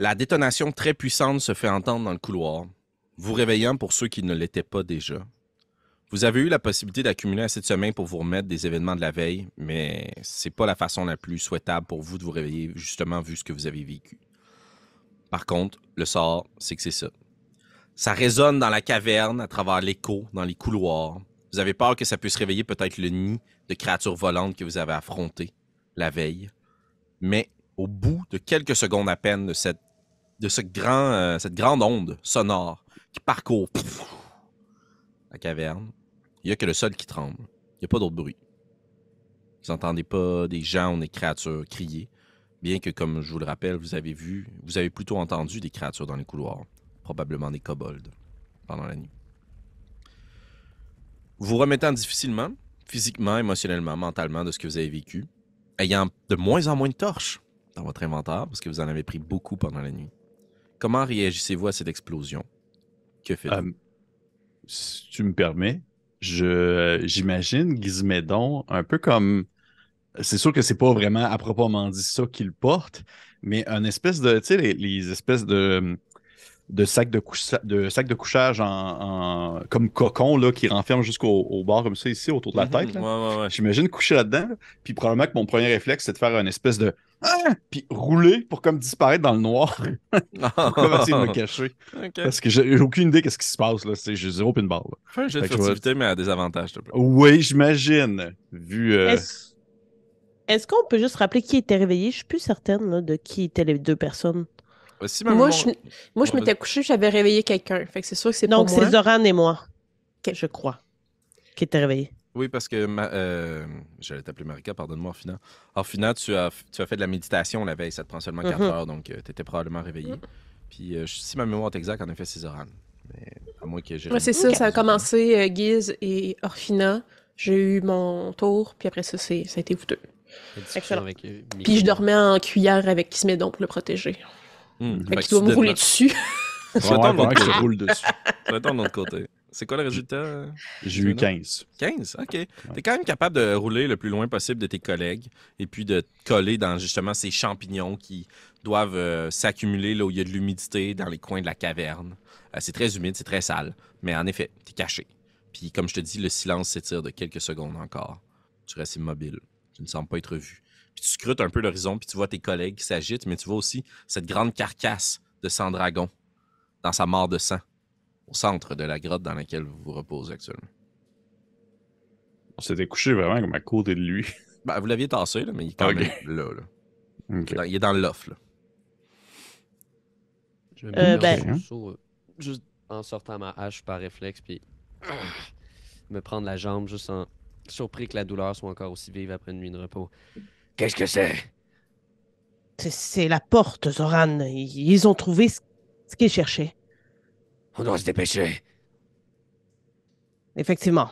La détonation très puissante se fait entendre dans le couloir, vous réveillant pour ceux qui ne l'étaient pas déjà. Vous avez eu la possibilité d'accumuler assez de sommeil pour vous remettre des événements de la veille, mais c'est pas la façon la plus souhaitable pour vous de vous réveiller, justement, vu ce que vous avez vécu. Par contre, le sort, c'est que c'est ça. Ça résonne dans la caverne, à travers l'écho, dans les couloirs. Vous avez peur que ça puisse réveiller peut-être le nid de créatures volantes que vous avez affrontées la veille. Mais au bout de quelques secondes à peine de cette, de euh, cette grande onde sonore qui parcourt la caverne, il n'y a que le sol qui tremble. Il n'y a pas d'autre bruit. Vous n'entendez pas des gens ou des créatures crier, bien que, comme je vous le rappelle, vous avez vu, vous avez plutôt entendu des créatures dans les couloirs, probablement des kobolds, pendant la nuit. Vous vous remettant difficilement, physiquement, émotionnellement, mentalement, de ce que vous avez vécu, ayant de moins en moins de torches dans votre inventaire, parce que vous en avez pris beaucoup pendant la nuit. Comment réagissez-vous à cette explosion? Que faites-vous? Euh, si tu me permets, je j'imagine Gizmédon un peu comme. C'est sûr que c'est pas vraiment à proprement dit ça qu'il porte, mais un espèce de. Tu sais, les, les espèces de de sacs de, coucha- de, sacs de couchage en, en- comme cocon là, qui renferment jusqu'au au bord comme ça ici autour de la tête. là. Mhm. Ouais, ouais, ouais. J'imagine coucher là-dedans. là. Puis probablement que mon premier réflexe, c'est de faire une espèce de. Ah! Puis rouler pour comme disparaître dans le noir. pour comme essayer de me cacher. Parce que j'ai aucune idée qu'est-ce qui se passe. là. C'est- J'ai zéro pin barre. là. Fais un jet de furtivité, mais à te plaît. Oui, j'imagine. Vu. euh, Est-ce qu'on peut juste rappeler qui était réveillé? Je suis plus certaine là, de qui étaient les deux personnes. Euh, Si Moi, je, moi, je m'étais couché, j'avais réveillé quelqu'un. Fait que c'est sûr que c'est pas Donc, c'est Zoran et moi, je crois, qui étaient réveillés. Oui, parce que ma- euh, j'allais t'appeler Marika, pardonne-moi, Orphina. Orphina, tu as, tu as fait de la méditation la veille, ça te prend seulement 4 Mhm. heures, donc tu étais probablement réveillé. Puis euh, si ma mémoire est exacte, en effet, c'est Zoran. Mais à moins que j'ai. Ouais, c'est ça, ça a commencé euh, Giz et Orphina. J'ai eu mon tour, puis après ça, c'est, ça a été vous deux. La discussion Excellent. avec, euh. Puis je dormais en cuillère avec Kismédon pour le protéger. Hmm, Fait fait qu'il doit me rouler dessus. Je côté. roule dessus. Souhaitons de l'autre côté. C'est quoi le résultat? euh? J'ai eu 15. 15, OK. T'es quand même capable de rouler le plus loin possible de tes collègues et puis de te coller dans justement ces champignons qui doivent euh, s'accumuler là où il y a de l'humidité dans les coins de la caverne. Euh, c'est très humide, c'est très sale, mais en effet, t'es caché. Puis comme je te dis, le silence s'étire de quelques secondes encore. Tu restes immobile. Tu ne sembles pas être vu. Puis tu scrutes un peu l'horizon, puis tu vois tes collègues qui s'agitent, mais tu vois aussi cette grande carcasse de sang dragon dans sa mort de sang au centre de la grotte dans laquelle vous vous reposez actuellement. On s'était couché vraiment comme à côté de lui. Ben, vous l'aviez tassé, là, mais il est quand Ok. même là. Dans- il est dans le loft. Là. Je vais Euh, ben- en sursaut, euh, juste en sortant ma hache par réflexe, puis me prendre la jambe, juste en surpris que la douleur soit encore aussi vive après une nuit de repos. Qu'est-ce que c'est? C'est- la porte, Zoran. Ils ont trouvé ce qu'ils cherchaient. On doit se dépêcher. Effectivement.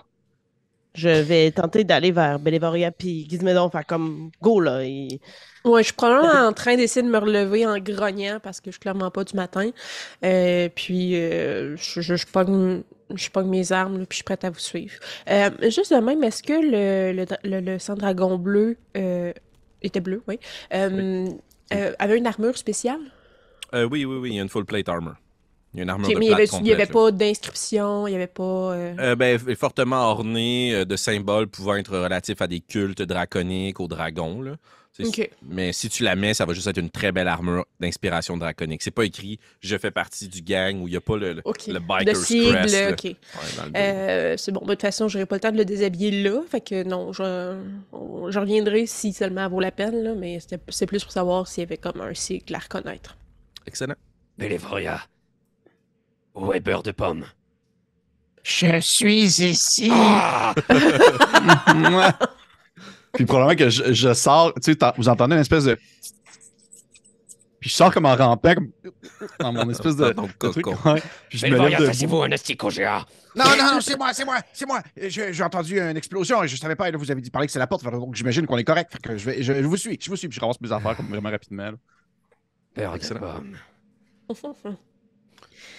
Je vais tenter d'aller vers Bélévoria puis Gizmédon, faire comme go là. et- Ouais, je suis probablement en train d'essayer de me relever en grognant parce que je suis clairement pas du matin. Euh, puis, euh, je, je, je, pogne, je pogne mes armes, là, puis je suis prête à vous suivre. Euh, juste de même, est-ce que le, le, le, bleu euh, était bleu, oui, euh, euh, avait une armure spéciale? Euh, oui, oui, oui, il y a une full plate armor. Il y a une armure Ok, de mais il y plate avait, il pas d'inscription, il y avait pas. euh, Euh, ben, fortement orné euh, de symboles pouvant être relatifs à des cultes draconiques, aux dragons. Là. Mais si tu la mets, ça va juste être une très belle armure d'inspiration draconique. C'est pas écrit « Je fais partie du gang » où il n'y a pas le, le, Ok. le De biker's sigle, crest. là. ok. Ouais, dans le dos. Euh, c'est bon. De toute façon, j'aurai pas le temps de le déshabiller là. Fait que non, je, on- je reviendrai si seulement elle vaut la peine, là, mais c'était- c'est plus pour savoir s'il y avait comme un cycle à reconnaître. Excellent. Bélévoria. Beurre de pomme? Je suis ici. Ah! Puis probablement que je, je sors, tu sais, vous entendez une espèce de. Puis je sors comme en rampant, comme dans mon espèce de, Dans ton de truc. cocon. ouais. Puis je me lève vous un asticot géant. Non, non, non, c'est moi, c'est moi, c'est moi. J'ai entendu une explosion et je savais pas. et là, vous avez dit parler que c'est la porte, donc j'imagine qu'on est correct. Fait que je, vais, je, je vous suis, je vous suis. Puis je ramasse mes affaires comme vraiment rapidement. là. Excellent.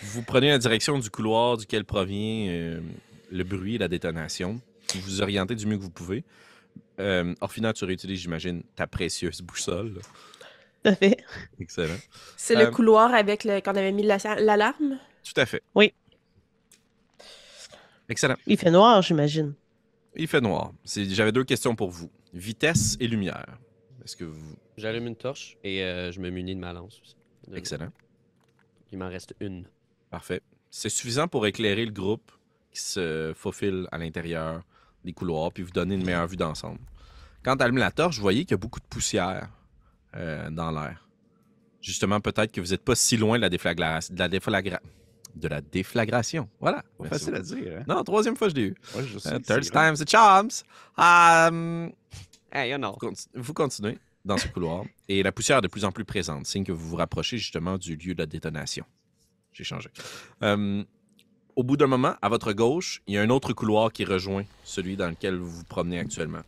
Vous prenez la direction du couloir duquel provient euh, le bruit et la détonation. Vous vous orientez du mieux que vous pouvez. Euh, Orphina, tu réutilises, j'imagine, ta précieuse boussole. là. Tout à fait. Excellent. C'est Euh, le couloir avec le qu'on avait mis la- l'alarme? Tout à fait. Oui. Excellent. Il fait noir, j'imagine. Il fait noir. C'est- J'avais deux questions pour vous. Vitesse et lumière. Est-ce que vous... J'allume une torche et euh, je me munis de ma lance aussi. De- Excellent. Il m'en reste une. Parfait. C'est suffisant pour éclairer le groupe qui se faufile à l'intérieur des couloirs puis vous donner une meilleure vue d'ensemble. Quand tu allumes la torche, vous voyez qu'il y a beaucoup de poussière euh, dans l'air. Justement, peut-être que vous n'êtes pas si loin de la, déflagra- de la, déflagra- de la déflagration. Voilà. Merci facile à dire, hein? Non, troisième fois je l'ai eu. Ouais, je sais que third time's the charms. Um, Hey, non. Conti- Vous continuez dans ce couloir et la poussière est de plus en plus présente, signe que vous vous rapprochez justement du lieu de la détonation. J'ai changé. Euh, au bout d'un moment, à votre gauche, il y a un autre couloir qui rejoint celui dans lequel vous vous promenez actuellement.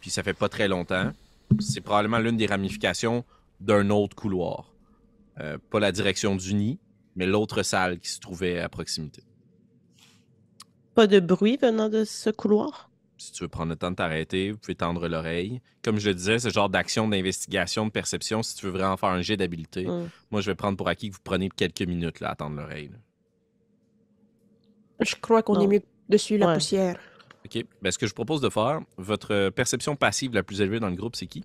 Puis ça fait pas très longtemps. C'est probablement l'une des ramifications d'un autre couloir. Euh, pas la direction du nid, mais l'autre salle qui se trouvait à proximité. Pas de bruit venant de ce couloir? Si tu veux prendre le temps de t'arrêter, vous pouvez tendre l'oreille. Comme je le disais, ce genre d'action d'investigation, de perception, si tu veux vraiment faire un jet d'habileté, Hmm. moi, je vais prendre pour acquis que vous prenez quelques minutes là, à tendre l'oreille. Je crois qu'on est mieux dessus la Ouais. poussière. OK. Ben, ce que je propose de faire, votre perception passive la plus élevée dans le groupe, c'est qui?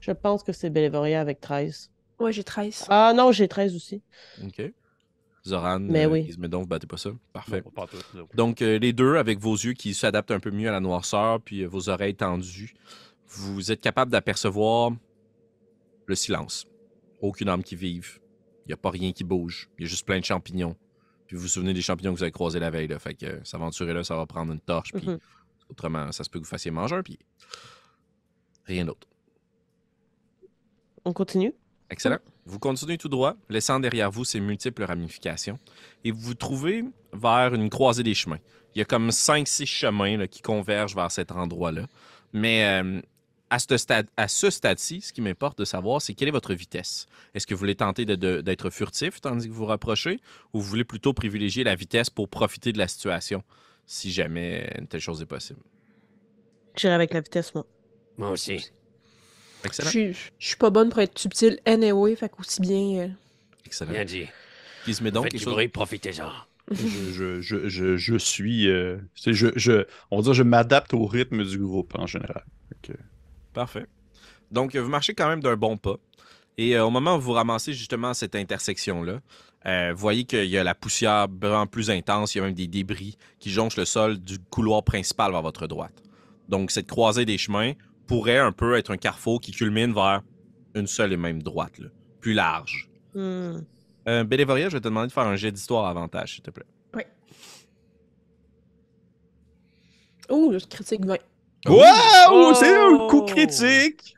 Je pense que c'est Bélévoria avec 13. Ouais, j'ai 13. Ah non, j'ai 13 aussi. OK. Zoran, Mais euh, oui. Gizmedon, vous battez pas ça? Parfait. Non, pas tout, non. Donc, euh, les deux, avec vos yeux qui s'adaptent un peu mieux à la noirceur, puis euh, vos oreilles tendues, vous êtes capable d'apercevoir le silence. Aucune âme qui vive. Il n'y a pas rien qui bouge. Il y a juste plein de champignons. Puis vous vous souvenez des champignons que vous avez croisés la veille. Là. Fait que euh, s'aventurer là, ça va prendre une torche. Puis Mhm. autrement, ça se peut que vous fassiez manger un pied. Rien d'autre. On continue? Excellent. Vous continuez tout droit, laissant derrière vous ces multiples ramifications, et vous vous trouvez vers une croisée des chemins. Il y a comme 5-6 chemins là, qui convergent vers cet endroit-là. Mais euh, à ce stade, à ce stade-ci, ce qui m'importe de savoir, c'est quelle est votre vitesse. Est-ce que vous voulez tenter d'être furtif tandis que vous vous rapprochez, ou vous voulez plutôt privilégier la vitesse pour profiter de la situation, si jamais une telle chose est possible? J'irai avec la vitesse, moi. Moi aussi. Je Excellent. suis je suis pas bonne pour être subtile anyway, fait qu'aussi bien. euh, Excellent. Bien dit. Qui se met donc Faites quelque du chose... bruit, profitez-en. je, je, je, je, je suis. euh, c'est- je, je, on va dire, je m'adapte au rythme du groupe en général. Parfait. Donc, vous marchez quand même d'un bon pas. Et euh, au moment où vous ramassez justement à cette intersection-là, euh, vous voyez qu'il y a la poussière vraiment plus intense. Il y a même des débris qui jonchent le sol du couloir principal vers votre droite. Donc, cette croisée des chemins pourrait un peu être un carrefour qui culmine vers une seule et même droite, là, plus large. Euh, Bélévoria, je vais te demander de faire un jet d'histoire avantage, s'il te plaît. Ouh, le critique 20. Wow! C'est un coup critique!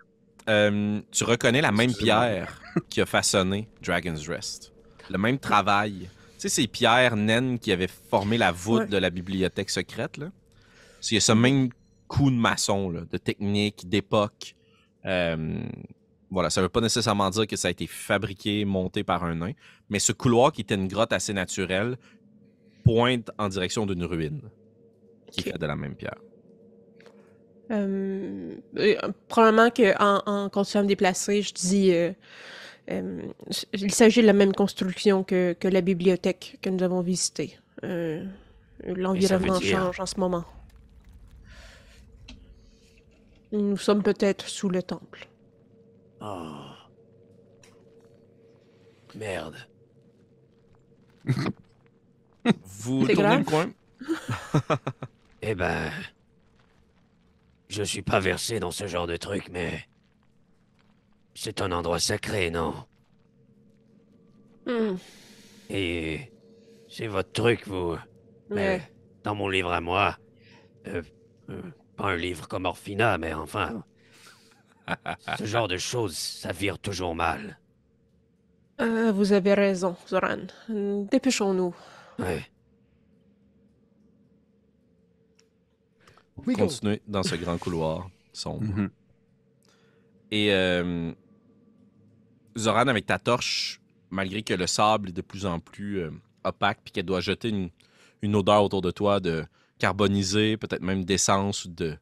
Euh, tu reconnais la même pierre qui a façonné Dragon's Rest. Le même travail. Tu sais, ces pierres naines qui avaient formé la voûte Ouais. de la bibliothèque secrète, là. A ce même coup de maçon, là, de technique, d'époque. Euh, voilà, ça veut pas nécessairement dire que ça a été fabriqué, monté par un nain, mais ce couloir qui était une grotte assez naturelle pointe en direction d'une ruine qui est Ok. faite de la même pierre. Euh, euh, probablement qu'en en continuant à me déplacer, je dis. euh, il s'agit de la même construction que, que la bibliothèque que nous avons visitée. L'environnement change en ce moment. Nous sommes peut-être sous le temple. Oh. Merde. Vous tournez le coin, Eh ben. Je suis pas versé dans ce genre de truc, mais. C'est un endroit sacré, non? Hmm, Et. C'est votre truc, vous? Mais ouais. dans mon livre à moi. euh, euh, pas un livre comme Orphina, mais enfin. ce genre de choses, ça vire toujours mal. Euh, vous avez raison, Zoran. Dépêchons-nous. Ouais. Continuez dans ce grand couloir sombre. Mhm. Et euh, Zoran, avec ta torche, malgré que le sable est de plus en plus euh, opaque, puis qu'elle doit jeter une, une odeur autour de toi de carbonisé, peut-être même d'essence ou de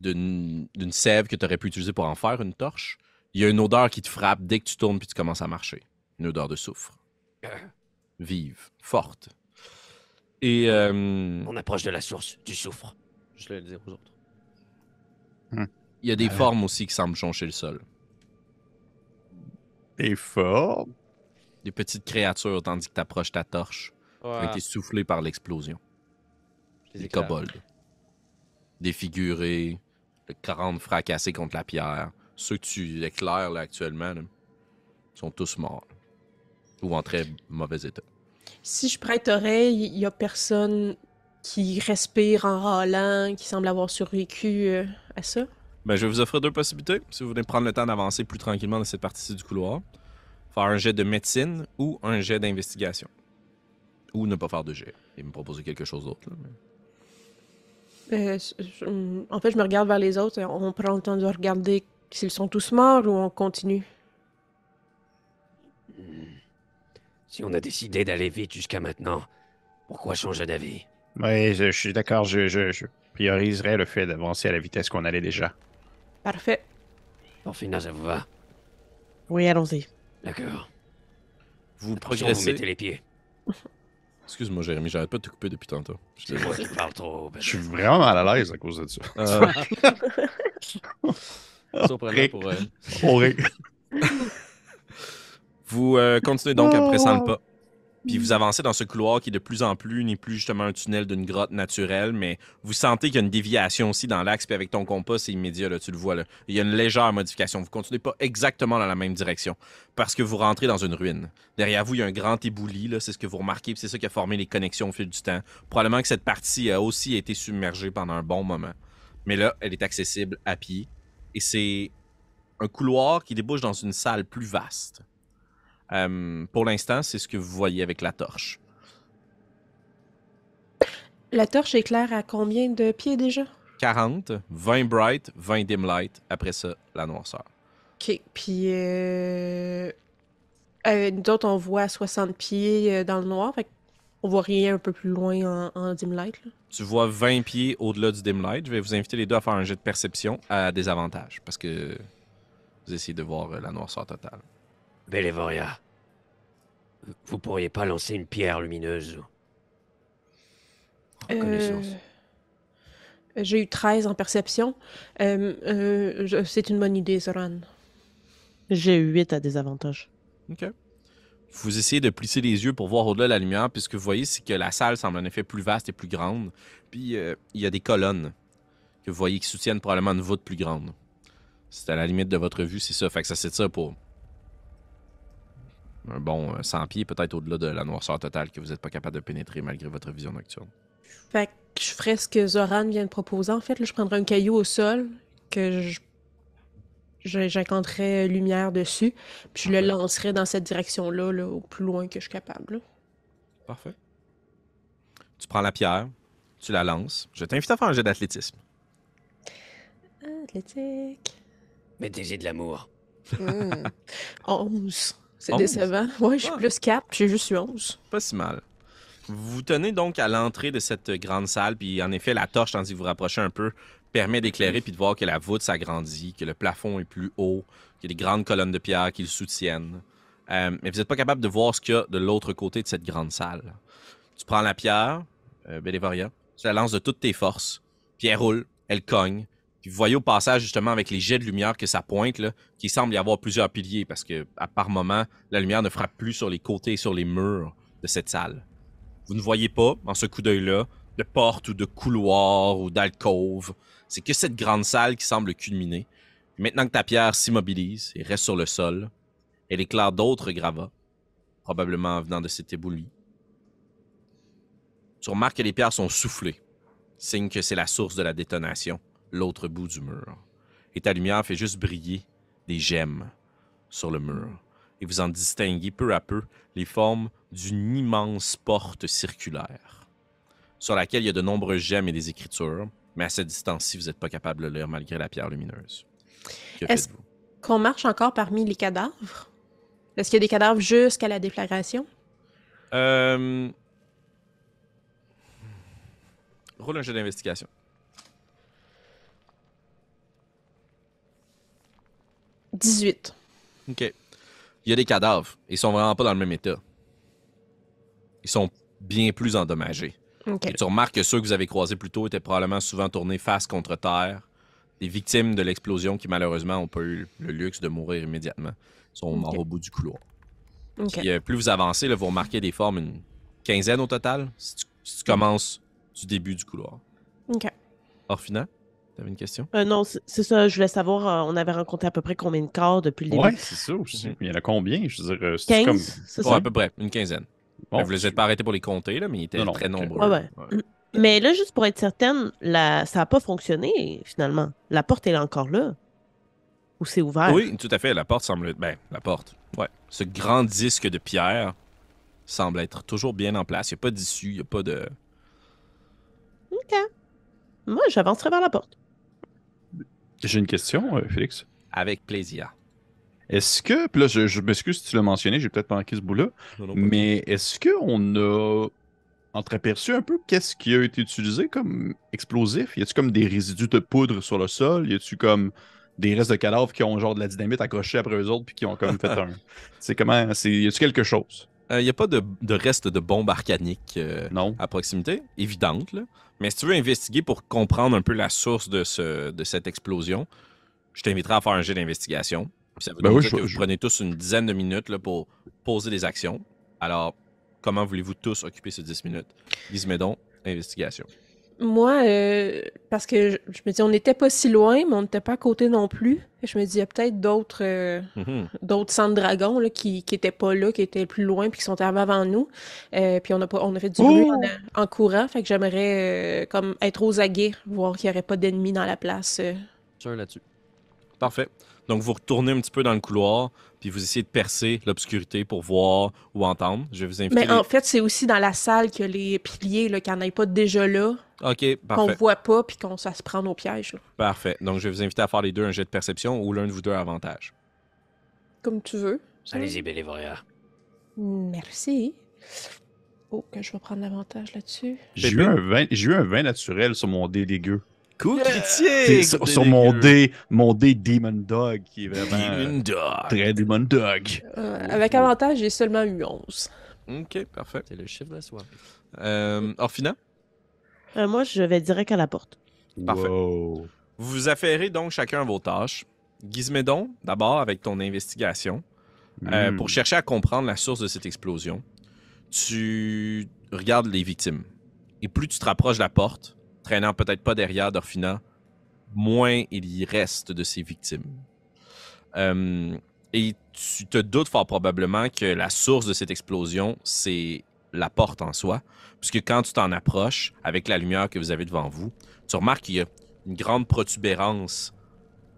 d'une d'une sève que tu aurais pu utiliser pour en faire une torche, Il y a une odeur qui te frappe dès que tu tournes puis tu commences à marcher. Une odeur de soufre. Vive, forte. Et euh, On approche de la source du soufre. Je le aux autres. il y a des Euh. formes aussi qui semblent joncher le sol. T'es fort. Des petites créatures tandis que tu approches ta torche. qui ont été soufflées par l'explosion. Les Des kobolds. Défigurés. Le crâne fracassé contre la pierre. Ceux que tu éclaires là, actuellement là, sont tous morts. Ou en très mauvais état. Si je prête oreille, il y a personne qui respire en râlant, qui semble avoir survécu euh, à ça. Ben, je vais vous offrir deux possibilités. Si vous voulez prendre le temps d'avancer plus tranquillement dans cette partie du couloir, faire un jet de médecine ou un jet d'investigation. Ou ne pas faire de jet. Et me proposer quelque chose d'autre. mais- Euh, je- en fait, je me regarde vers les autres. On prend le temps de regarder s'ils sont tous morts ou on continue. Si on a décidé d'aller vite jusqu'à maintenant, pourquoi changer d'avis? Oui, je, je suis d'accord. Je, je, je prioriserais le fait d'avancer à la vitesse qu'on allait déjà. Parfait. Porfina, ça vous va? Oui, allons-y. D'accord. Vous Attention, vous progressez. mettez les pieds. Excuse-moi, Jérémy, j'arrête pas de te couper depuis tantôt. Je parle trop. ben, Je suis vraiment mal à l'aise à cause de ça. Euh, Surprenant pour euh, On rit. Vous euh, continuez donc à presser le pas. Mm. Puis vous avancez dans ce couloir qui de plus en plus n'est plus justement un tunnel d'une grotte naturelle, mais vous sentez qu'il y a une déviation aussi dans l'axe, puis avec ton compas, c'est immédiat, là, tu le vois. Là. Il y a une légère modification. Vous continuez pas exactement dans la même direction parce que vous rentrez dans une ruine. Derrière vous, il y a un grand ébouli, là, c'est ce que vous remarquez, puis c'est ça qui a formé les connexions au fil du temps. Probablement que cette partie a aussi été submergée pendant un bon moment. Mais là, elle est accessible à pied. Et c'est un couloir qui débouche dans une salle plus vaste. Euh, pour l'instant, c'est ce que vous voyez avec la torche. La torche éclaire à combien de pieds déjà? 40, 20 bright, 20 dim light. Après ça, la noirceur. OK. Puis, euh... euh, nous autres, on voit 60 pieds euh, dans le noir. Fait on voit rien un peu plus loin en, en dim light. Là. Tu vois 20 pieds au-delà du dim light. Je vais vous inviter les deux à faire un jet de perception à désavantage parce que vous essayez de voir la noirceur totale. Bellevoria. Vous pourriez pas lancer une pierre lumineuse en connaissance. Euh, J'ai eu 13 en perception. Euh, euh, C'est une bonne idée, Zoran. J'ai eu 8 à désavantage. OK. Vous essayez de plisser les yeux pour voir au-delà de la lumière, puis ce que vous voyez, c'est que la salle semble en effet plus vaste et plus grande. Puis euh, il y a des colonnes que vous voyez qui soutiennent probablement une voûte plus grande. C'est à la limite de votre vue, c'est ça. Fait que ça s'étire pour un bon euh, 100 pieds, peut-être au-delà de la noirceur totale que vous n'êtes pas capable de pénétrer malgré votre vision nocturne. Fait que je ferais ce que Zoran vient de proposer. En fait, là, je prendrais un caillou au sol que je je- j'incanterais lumière dessus, puis je le lancerais dans cette direction-là, là, au plus loin que je suis capable. là. Parfait. Tu prends la pierre, tu la lances. Je t'invite à faire un jet d'athlétisme. Athlétique. Mettez-y de l'amour. Hmm. 11. C'est 11? décevant. Ouais, je suis Ah. plus 4, puis j'ai juste eu 11. Pas si mal. Vous tenez donc à l'entrée de cette grande salle, puis en effet, la torche, tandis que vous vous rapprochez un peu, permet d'éclairer puis de voir que la voûte s'agrandit, que le plafond est plus haut, qu'il y a des grandes colonnes de pierre qui le soutiennent. Euh, mais vous n'êtes pas capable de voir ce qu'il y a de l'autre côté de cette grande salle. Tu prends la pierre, euh, Bellevoria, tu la lances de toutes tes forces, puis elle roule, elle cogne. Puis vous voyez au passage, justement, avec les jets de lumière que ça pointe, là, qu'il semble y avoir plusieurs piliers, parce que à par moment, la lumière ne frappe plus sur les côtés et sur les murs de cette salle. Vous ne voyez pas, en ce coup d'œil-là, de porte ou de couloir ou d'alcôve. C'est que cette grande salle qui semble culminer. Maintenant que ta pierre s'immobilise et reste sur le sol, elle éclaire d'autres gravats, probablement venant de cet éboulis. Tu remarques que les pierres sont soufflées, signe que c'est la source de la détonation, l'autre bout du mur. Et ta lumière fait juste briller des gemmes sur le mur. Et vous en distinguez peu à peu les formes d'une immense porte circulaire, sur laquelle il y a de nombreuses gemmes et des écritures, mais à cette distance-ci, vous n'êtes pas capable de lire malgré la pierre lumineuse. Est-ce-? Qu'on marche encore parmi les cadavres? Est-ce qu'il y a des cadavres jusqu'à la déflagration? Euh... Roule un jeu d'investigation. 18. OK. Il y a des cadavres. Ils sont vraiment pas dans le même état. Ils sont bien plus endommagés. OK. Et tu remarques que ceux que vous avez croisés plus tôt étaient probablement souvent tournés face contre terre. Des victimes de l'explosion qui, malheureusement, n'ont pas eu le luxe de mourir immédiatement. Ils sont morts au bout du couloir. OK. Puis, euh, plus vous avancez, là, vous remarquez des formes, une quinzaine au total, si tu, si tu commences du début du couloir. OK. Orphina, tu avais une question? Euh, non, c'est ça. Je voulais savoir, euh, on avait rencontré à peu près combien de corps depuis le début? Ouais, c'est ça aussi. Mhm. Il y en a combien? Je veux dire, euh, c'est 15, comme. c'est Ouais, à peu près, une quinzaine. Bon, vous les êtes pas arrêtés pour les compter, là, mais ils étaient Non, non, très nombreux. Ouais, ouais. Mais là, juste pour être certaine, la... ça n'a pas fonctionné, finalement. La porte, est encore là. Ou c'est ouvert? Oui, tout à fait. La porte semble être. Ben, la porte. Ouais. Ce grand disque de pierre semble être toujours bien en place. Il n'y a pas d'issue, il n'y a pas de. OK. Moi, j'avancerai vers la porte. J'ai une question, euh, Félix. Avec plaisir. Est-ce que, puis là, je, je m'excuse si tu l'as mentionné, j'ai peut-être manqué ce bout-là, mais est-ce qu'on a entreaperçu un peu qu'est-ce qui a été utilisé comme explosif? Y a-tu comme des résidus de poudre sur le sol? Y a-tu comme des restes de cadavres qui ont genre de la dynamite accrochée après eux autres puis qui ont comme fait un? C'est comment. c'est- Y a-tu quelque chose? Il n'y Euh, a pas de, de reste de bombes arcaniques euh, Non. à proximité, évidente. Là. Mais si tu veux investiguer pour comprendre un peu la source de, ce, de cette explosion, je t'inviterai à faire un jet d'investigation. Ça veut Ben donc oui, dire je- que vous prenez tous une dizaine de minutes là, pour poser des actions. Alors, comment voulez-vous tous occuper ces 10 minutes? Gizmédon, investigation. Moi, euh, parce que je, je me dis, on n'était pas si loin, mais on n'était pas à côté non plus. Et je me dis, il y a peut-être d'autres euh, Mhm. d'autres centres dragons là, qui n'étaient pas là, qui étaient plus loin, puis qui sont arrivés avant nous. Euh, puis on a, pas, on a fait du bruit en, en courant. Fait que j'aimerais euh, comme être aux aguets, voir qu'il n'y aurait pas d'ennemis dans la place. euh. Tiens là-dessus. Parfait. Donc, vous retournez un petit peu dans le couloir, puis vous essayez de percer l'obscurité pour voir ou entendre. Je vais vous inviter. Mais en fait, c'est aussi dans la salle que les piliers, là, qu'il n'y en ait pas déjà là, OK, qu'on parfait. voit pas, puis qu'on ça se prend au piège. là. Parfait. Donc, je vais vous inviter à faire les deux un jet de perception ou l'un de vous deux avantage. Comme tu veux. Allez-y, Bélévoria. Merci. Oh, que je vais prendre l'avantage là-dessus. J'ai eu, un vin, j'ai eu un vin naturel sur mon dé dégueu. Coup C'est sur, sur mon dé, mon dé Demon Dog, qui est vraiment Demon Dog. très Demon Dog. Euh, avec avantage, j'ai seulement eu 11. OK, parfait. C'est le chiffre de la soirée. Euh, Orphina, Euh, moi, je vais direct à la porte. Parfait. Wow. vous vous affairez donc chacun vos tâches. Gizmédon, d'abord avec ton investigation, euh, Mm. pour chercher à comprendre la source de cette explosion. Tu regardes les victimes. Et plus tu te rapproches de la porte, traînant peut-être pas derrière d'Orphina, moins il y reste de ces victimes. Euh, et tu te doutes fort probablement que la source de cette explosion, c'est la porte en soi. Puisque quand tu t'en approches, avec la lumière que vous avez devant vous, tu remarques qu'il y a une grande protubérance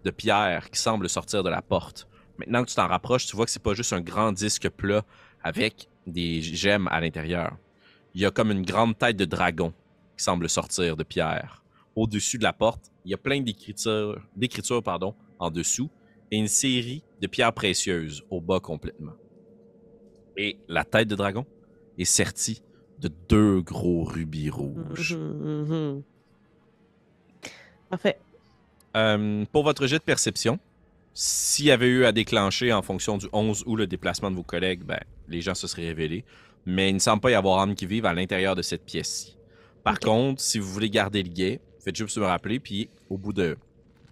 de pierre qui semble sortir de la porte. Maintenant que tu t'en rapproches, tu vois que c'est pas juste un grand disque plat avec des gemmes à l'intérieur. Il y a comme une grande tête de dragon qui semble sortir de pierre. Au-dessus de la porte, il y a plein d'écritures, d'écritures pardon, en dessous et une série de pierres précieuses au bas complètement. Et la tête de dragon est sertie de deux gros rubis rouges. Mhm, mhm. Parfait. Euh, pour votre jet de perception, s'il y avait eu à déclencher en fonction du 11 ou le déplacement de vos collègues, ben, les gens se seraient révélés. Mais il ne semble pas y avoir âme qui vive à l'intérieur de cette pièce-ci. Par contre, si vous voulez garder le guet, faites juste me rappeler, puis au bout de,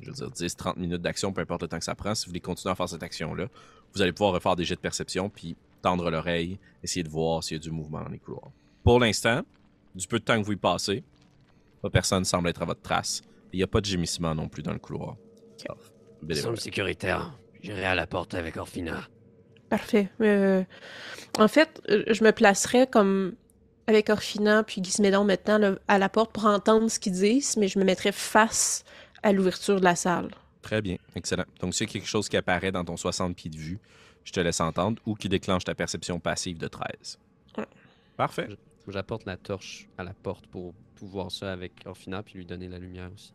je veux dire, 10-30 minutes d'action, peu importe le temps que ça prend, si vous voulez continuer à faire cette action-là, vous allez pouvoir refaire des jets de perception, puis tendre l'oreille, essayer de voir s'il y a du mouvement dans les couloirs. Pour l'instant, du peu de temps que vous y passez, pas personne semble être à votre trace. Il n'y a pas de gémissement non plus dans le couloir. Ça Bénévole. semble sécuritaire. J'irai à la porte avec Orphina. Parfait. Euh, en fait, euh, je me placerais comme avec Orphina puis Gizmédon maintenant là, à la porte pour entendre ce qu'ils disent, mais je me mettrais face à l'ouverture de la salle. Très bien, excellent. Donc, s'il y a quelque chose qui apparaît dans ton 60 pieds de vue, je te laisse entendre ou qui déclenche ta perception passive de 13. Ouais. Parfait. J'apporte la torche à la porte pour pouvoir ça avec Orphina puis lui donner la lumière aussi.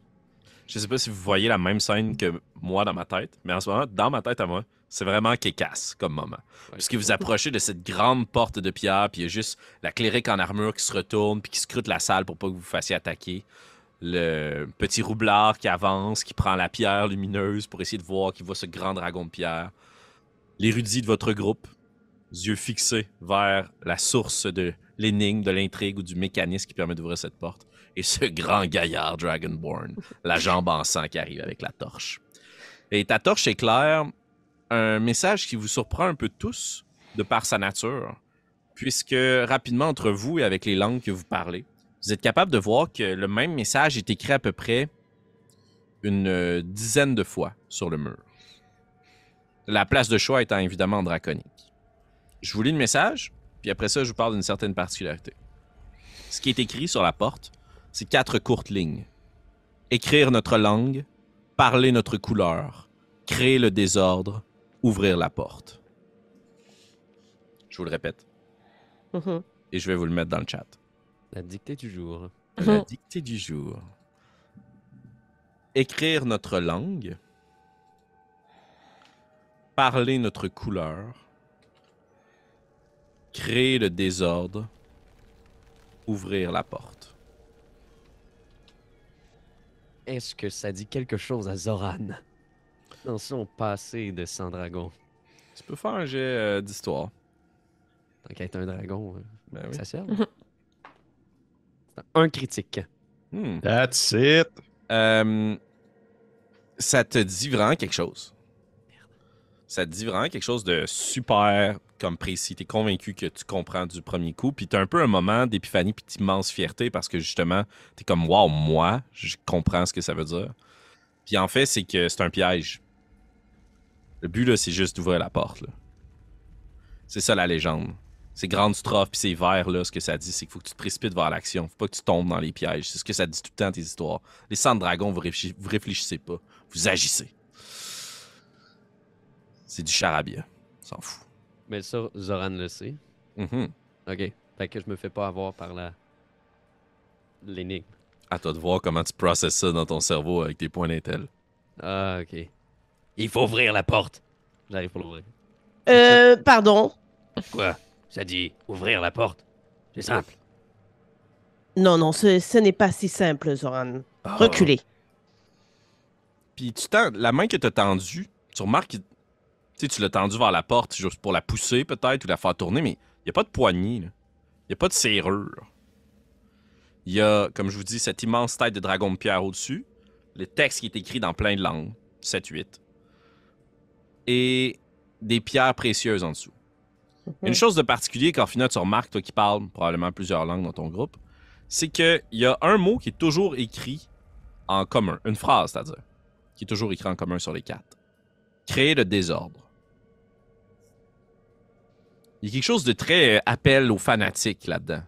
Je sais pas si vous voyez la même scène que moi dans ma tête, mais en ce moment, dans ma tête à moi, c'est vraiment kékasse comme moment. Ouais. Puisque vous approchez de cette grande porte de pierre, puis il y a juste la clérique en armure qui se retourne, puis qui scrute la salle pour pas que vous vous fassiez attaquer. le petit roublard qui avance, qui prend la pierre lumineuse pour essayer de voir, qui voit ce grand dragon de pierre. L'érudit de votre groupe, yeux fixés vers la source de l'énigme, de l'intrigue ou du mécanisme qui permet d'ouvrir cette porte. Et ce grand gaillard Dragonborn, la jambe en sang qui arrive avec la torche. Et ta torche éclaire un message qui vous surprend un peu tous de par sa nature, puisque rapidement entre vous et avec les langues que vous parlez, vous êtes capable de voir que le même message est écrit à peu près une euh, dizaine de fois sur le mur. La place de choix étant évidemment draconique. Je vous lis le message, puis après ça, je vous parle d'une certaine particularité. Ce qui est écrit sur la porte, c'est quatre courtes lignes. Écrire notre langue, parler notre couleur, créer le désordre, ouvrir la porte. Je vous le répète, Mhm. et je vais vous le mettre dans le chat. La dictée du jour. La Mhm. dictée du jour. Écrire notre langue. Parler notre couleur. Créer le désordre. Ouvrir la porte. Est-ce que ça dit quelque chose à Zoran? Dans son passé de sang dragon? Tu peux faire un jet euh, d'histoire. Tant qu'à être un dragon, euh, Ben oui. ça sert. C'est un critique. Hmm. That's it. Euh, ça te dit vraiment quelque chose? Ça te dit vraiment quelque chose de super comme précis? T'es convaincu que tu comprends du premier coup. Puis t'as un peu un moment d'épiphanie puis d'immense fierté parce que justement, t'es comme Waouh, moi, je comprends ce que ça veut dire. Puis en fait, c'est que c'est un piège. Le but, là, c'est juste d'ouvrir la porte. là. C'est ça la légende. C'est grande strophe puis c'est vert, là, ce que ça dit, c'est qu'il faut que tu te précipites vers l'action. Faut pas que tu tombes dans les pièges. C'est ce que ça dit tout le temps, tes histoires. Les sangs de dragon, vous, réfléchi- vous réfléchissez pas. Vous agissez. C'est du charabia. S'en fout. Mais ça, Zoran le sait. Mhm. Ok. Fait que je me fais pas avoir par la. l'énigme. À toi de voir comment tu processes ça dans ton cerveau avec tes points d'intel. Ah, ok. Il faut ouvrir la porte. J'arrive pour l'ouvrir. Euh, pardon. Quoi? Ça dit ouvrir la porte. C'est simple. Non, non, ce, ce n'est pas si simple, Zoran. Ah. Reculez. Puis tu tends, la main que tu as tendue, tu remarques que tu sais, tu l'as tendue vers la porte juste pour la pousser peut-être ou la faire tourner, mais il n'y a pas de poignée. Il n'y a pas de serrure. Il y a, comme je vous dis, cette immense tête de dragon de pierre au-dessus, le texte qui est écrit dans plein de langues, 7-8, et des pierres précieuses en dessous. Une chose de particulier qu'Orphina, tu remarques, toi qui parles probablement plusieurs langues dans ton groupe, c'est qu'il y a un mot qui est toujours écrit en commun, une phrase, c'est-à-dire, qui est toujours écrit en commun sur les quatre. Créer le désordre. Il y a quelque chose de très euh, appel aux fanatiques là-dedans.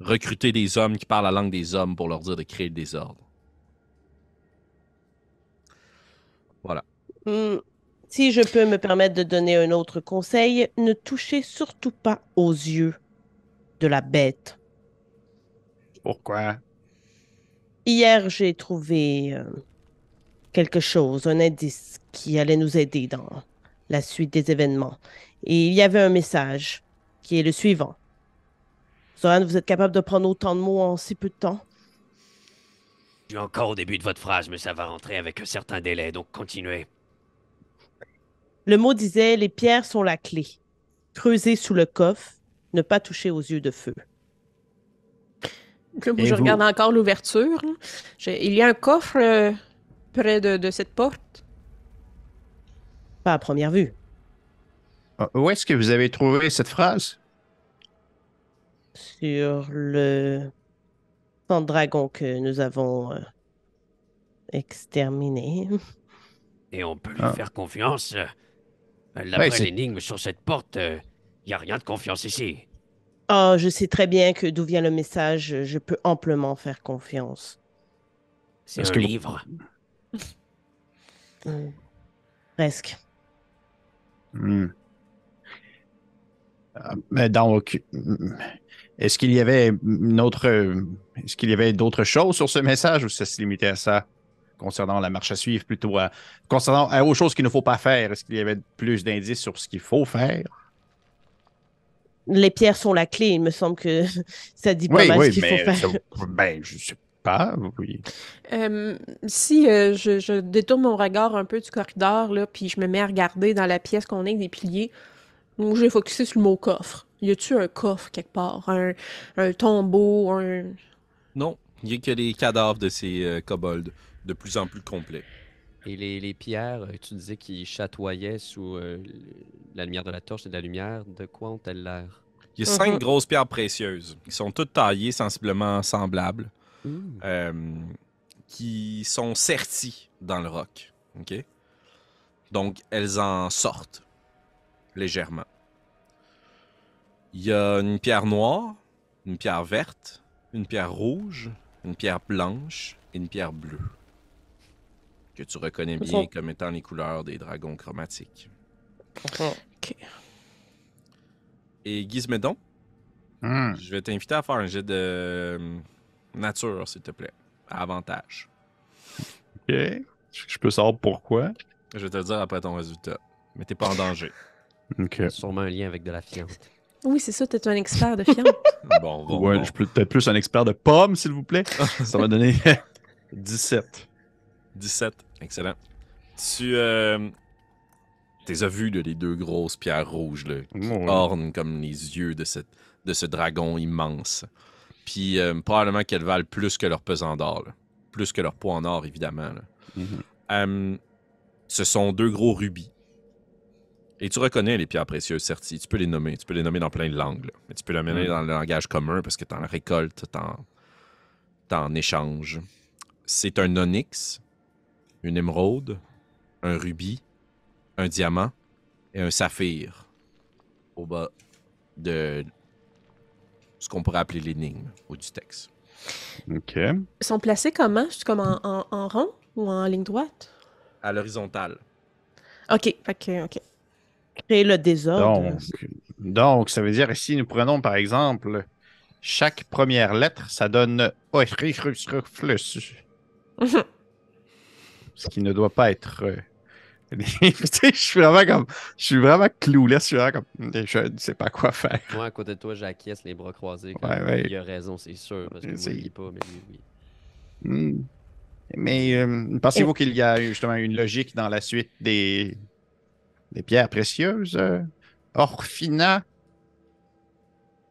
Recruter des hommes qui parlent la langue des hommes pour leur dire de créer le désordre. Hmm, Si je peux me permettre de donner un autre conseil, ne touchez surtout pas aux yeux de la bête. Pourquoi? Hier, j'ai trouvé euh, quelque chose, un indice qui allait nous aider dans la suite des événements. Et il y avait un message qui est le suivant. Zoran, vous êtes capable de prendre autant de mots en si peu de temps? Je suis encore au début de votre phrase, mais ça va rentrer avec un certain délai, donc continuez. Le mot disait Les pierres sont la clé. Creuser sous le coffre, ne pas toucher aux yeux de feu. Je vous? regarde encore l'ouverture. Il y a un coffre euh, près de, de cette porte. Pas à première vue. Ah, Où est-ce que vous avez trouvé cette phrase? Sur le sang de dragon que nous avons euh, exterminé. Et on peut lui Ah. faire confiance. Euh, Ouais, D'après c'est- l'énigme sur cette porte, il n'y a rien de confiance ici. Ah, je sais très bien que d'où vient le message, je peux amplement faire confiance. C'est Est-ce un que livre. Hmm. Presque. Hmm. Ah, Mais donc, hmm, est-ce qu'il y avait une autre, euh, est-ce qu'il y avait d'autres choses sur ce message ou ça se limitait à ça? Concernant la marche à suivre plutôt à, concernant à aux choses qu'il ne faut pas faire? Est-ce qu'il y avait plus d'indices sur ce qu'il faut faire? Les pierres sont la clé. Il me semble que ça dit pas mal ce qu'il faut faire. ça- ben, je sais pas. Oui. Euh, si euh, je, je détourne mon regard un peu du corridor, là, puis je me mets à regarder dans la pièce qu'on a avec des piliers, donc j'ai focusé sur le mot coffre. Y a-tu un coffre quelque part? Un, un tombeau? Un... Non, il n'y a que les cadavres de ces euh, kobolds, de plus en plus complets. Et les, les pierres, euh, tu disais qu'ils chatoyaient sous euh, la lumière de la torche et de la lumière. De quoi ont-elles l'air? Il y a Mhm. cinq grosses pierres précieuses qui sont toutes taillées sensiblement semblables, euh, qui sont serties dans le roc. OK? Donc, elles en sortent légèrement. Il y a une pierre noire, une pierre verte, une pierre rouge, une pierre blanche et une pierre bleue. Que tu reconnais bien comme étant les couleurs des dragons chromatiques. Et Gizmédon, Hmm. je vais t'inviter à faire un jet de euh, nature, s'il te plaît. À avantage. Ok. Je peux savoir pourquoi. Je vais te le dire après ton résultat. Mais t'es pas en danger. Ok. Sûrement un lien avec de la fiente. Oui, c'est ça, t'es un expert de fiente. Bon, bon, ouais, bon. je peux peut-être plus un expert de pommes, s'il vous plaît. Ça va donner 17. 17. Excellent. Tu. Euh... T'es as vu, là, les deux grosses pierres rouges, là, qui Oh, ornent comme les yeux de, cette, de ce dragon immense. Puis euh, probablement qu'elles valent plus que leur pesant d'or. Plus que leur poids en or, évidemment. là. Mhm. Euh, ce sont deux gros rubis. Et tu reconnais les pierres précieuses serties. Tu peux les nommer. Tu peux les nommer dans plein de langues. là. Mais tu peux les nommer Mhm. dans le langage commun parce que tu en récoltes, tu en échanges. C'est un onyx, une émeraude, un rubis, un diamant et un saphir au bas de ce qu'on pourrait appeler l'énigme ou du texte. Ok. Ils sont placés comment? C'est comme en, en- en rond ou en ligne droite? À l'horizontale. Ok, que, ok. Créer le désordre. Donc, donc, ça veut dire si nous prenons par exemple chaque première lettre, ça donne ce qui ne doit pas être. euh, je suis vraiment comme. Je suis vraiment clueless. Je suis vraiment comme. Je ne sais pas quoi faire. Moi, à côté de toi, j'acquiesce les bras croisés. Comme, Ouais, ouais. Il a raison, c'est sûr. Parce que C'est- moi, il lit pas, mais lui, oui. Hmm. Mais euh, pensez-vous qu'il y a justement une logique dans la suite des, des pierres précieuses? euh, Orphina?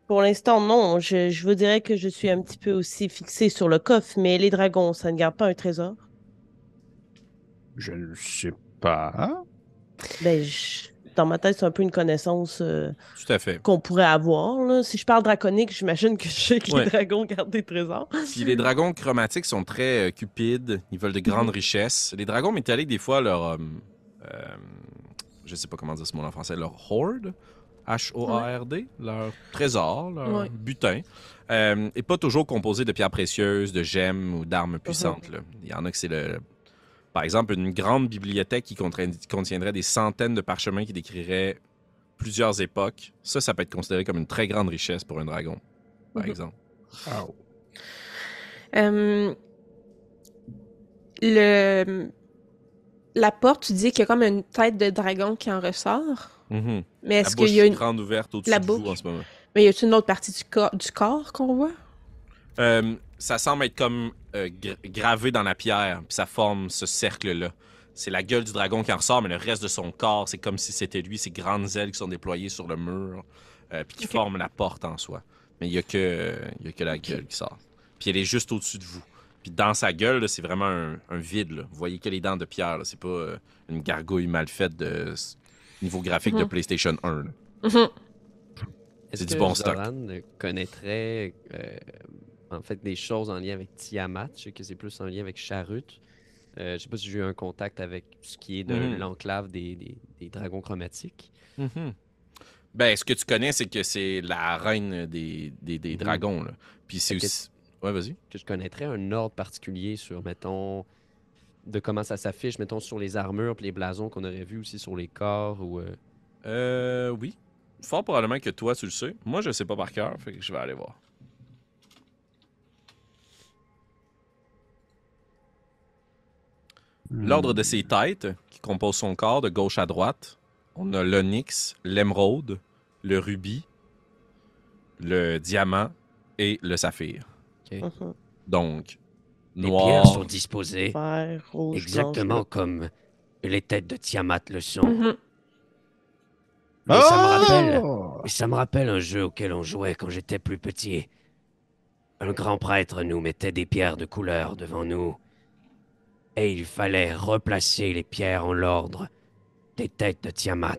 Pour l'instant, non. Je, je vous dirais que je suis un petit peu aussi fixée sur le coffre, mais les dragons, ça ne garde pas un trésor. Je ne sais pas. Ben, je- dans ma tête, c'est un peu une connaissance euh, Tout à fait. qu'on pourrait avoir. là. Si je parle draconique, j'imagine que je sais que Ouais. les dragons gardent des trésors. Puis les dragons chromatiques sont très euh, cupides. Ils veulent de grandes richesses. Les dragons métalliques, des fois, leur. euh, euh, je sais pas comment dire ce mot en français. Leur hoard. H-O-A-R-D. Leur trésor, leur Ouais. butin. euh, est pas toujours composé de pierres précieuses, de gemmes ou d'armes puissantes. là. Il y en a que c'est le. Par exemple, une grande bibliothèque qui contiendrait des centaines de parchemins qui décriraient plusieurs époques. Ça, ça peut être considéré comme une très grande richesse pour un dragon, par Mhm. exemple. Euh, le... La porte, tu dis qu'il y a comme une tête de dragon qui en ressort. Mhm. Mais est-ce qu'il y a une... grande ouverte au-dessus La de vous bouche. en ce moment. Mais y a une autre partie du corps, du corps qu'on voit? Euh, ça semble être comme euh, gra- gravé dans la pierre, puis ça forme ce cercle-là. C'est la gueule du dragon qui en ressort, mais le reste de son corps, c'est comme si c'était lui, ses grandes ailes qui sont déployées sur le mur, euh, puis qui forment la porte en soi. Mais il n'y a, que, euh, il y a que la gueule qui sort. Puis elle est juste au-dessus de vous. Puis dans sa gueule, c'est vraiment un, un vide. là. Vous voyez que les dents de pierre. C'est pas euh, une gargouille mal faite de niveau graphique de Mhm. PlayStation 1. là. Mhm. C'est du bon stock. Zoran connaîtrait euh, en fait des choses en lien avec Tiamat? Je sais que c'est plus en lien avec Charut. Euh, je sais pas si j'ai eu un contact avec ce qui est de Mhm. l'enclave des, des- des dragons chromatiques. Mhm. Ben, ce que tu connais, c'est que c'est la reine des, des, des Mhm. dragons. Là. Puis c'est aussi. Ouais, vas-y. Que je connaîtrais un ordre particulier sur, mettons, de comment ça s'affiche, mettons, sur les armures puis les blasons qu'on aurait vus aussi sur les corps ou. euh, Euh, oui. Fort probablement que toi, tu le sais. Moi, je sais pas par cœur, fait que je vais aller voir. L'ordre de ses têtes, qui compose son corps de gauche à droite, on a l'onyx, l'émeraude, le rubis, le diamant et le saphir. Mhm. Donc, Les pierres sont disposées Vert, rouge, exactement blanche. comme les têtes de Tiamat le sont. Mhm. Mais ça me rappelle. Oh! Et ça me rappelle un jeu auquel on jouait quand j'étais plus petit. Un grand prêtre nous mettait des pierres de couleur devant nous. Et il fallait replacer les pierres en l'ordre des têtes de Tiamat.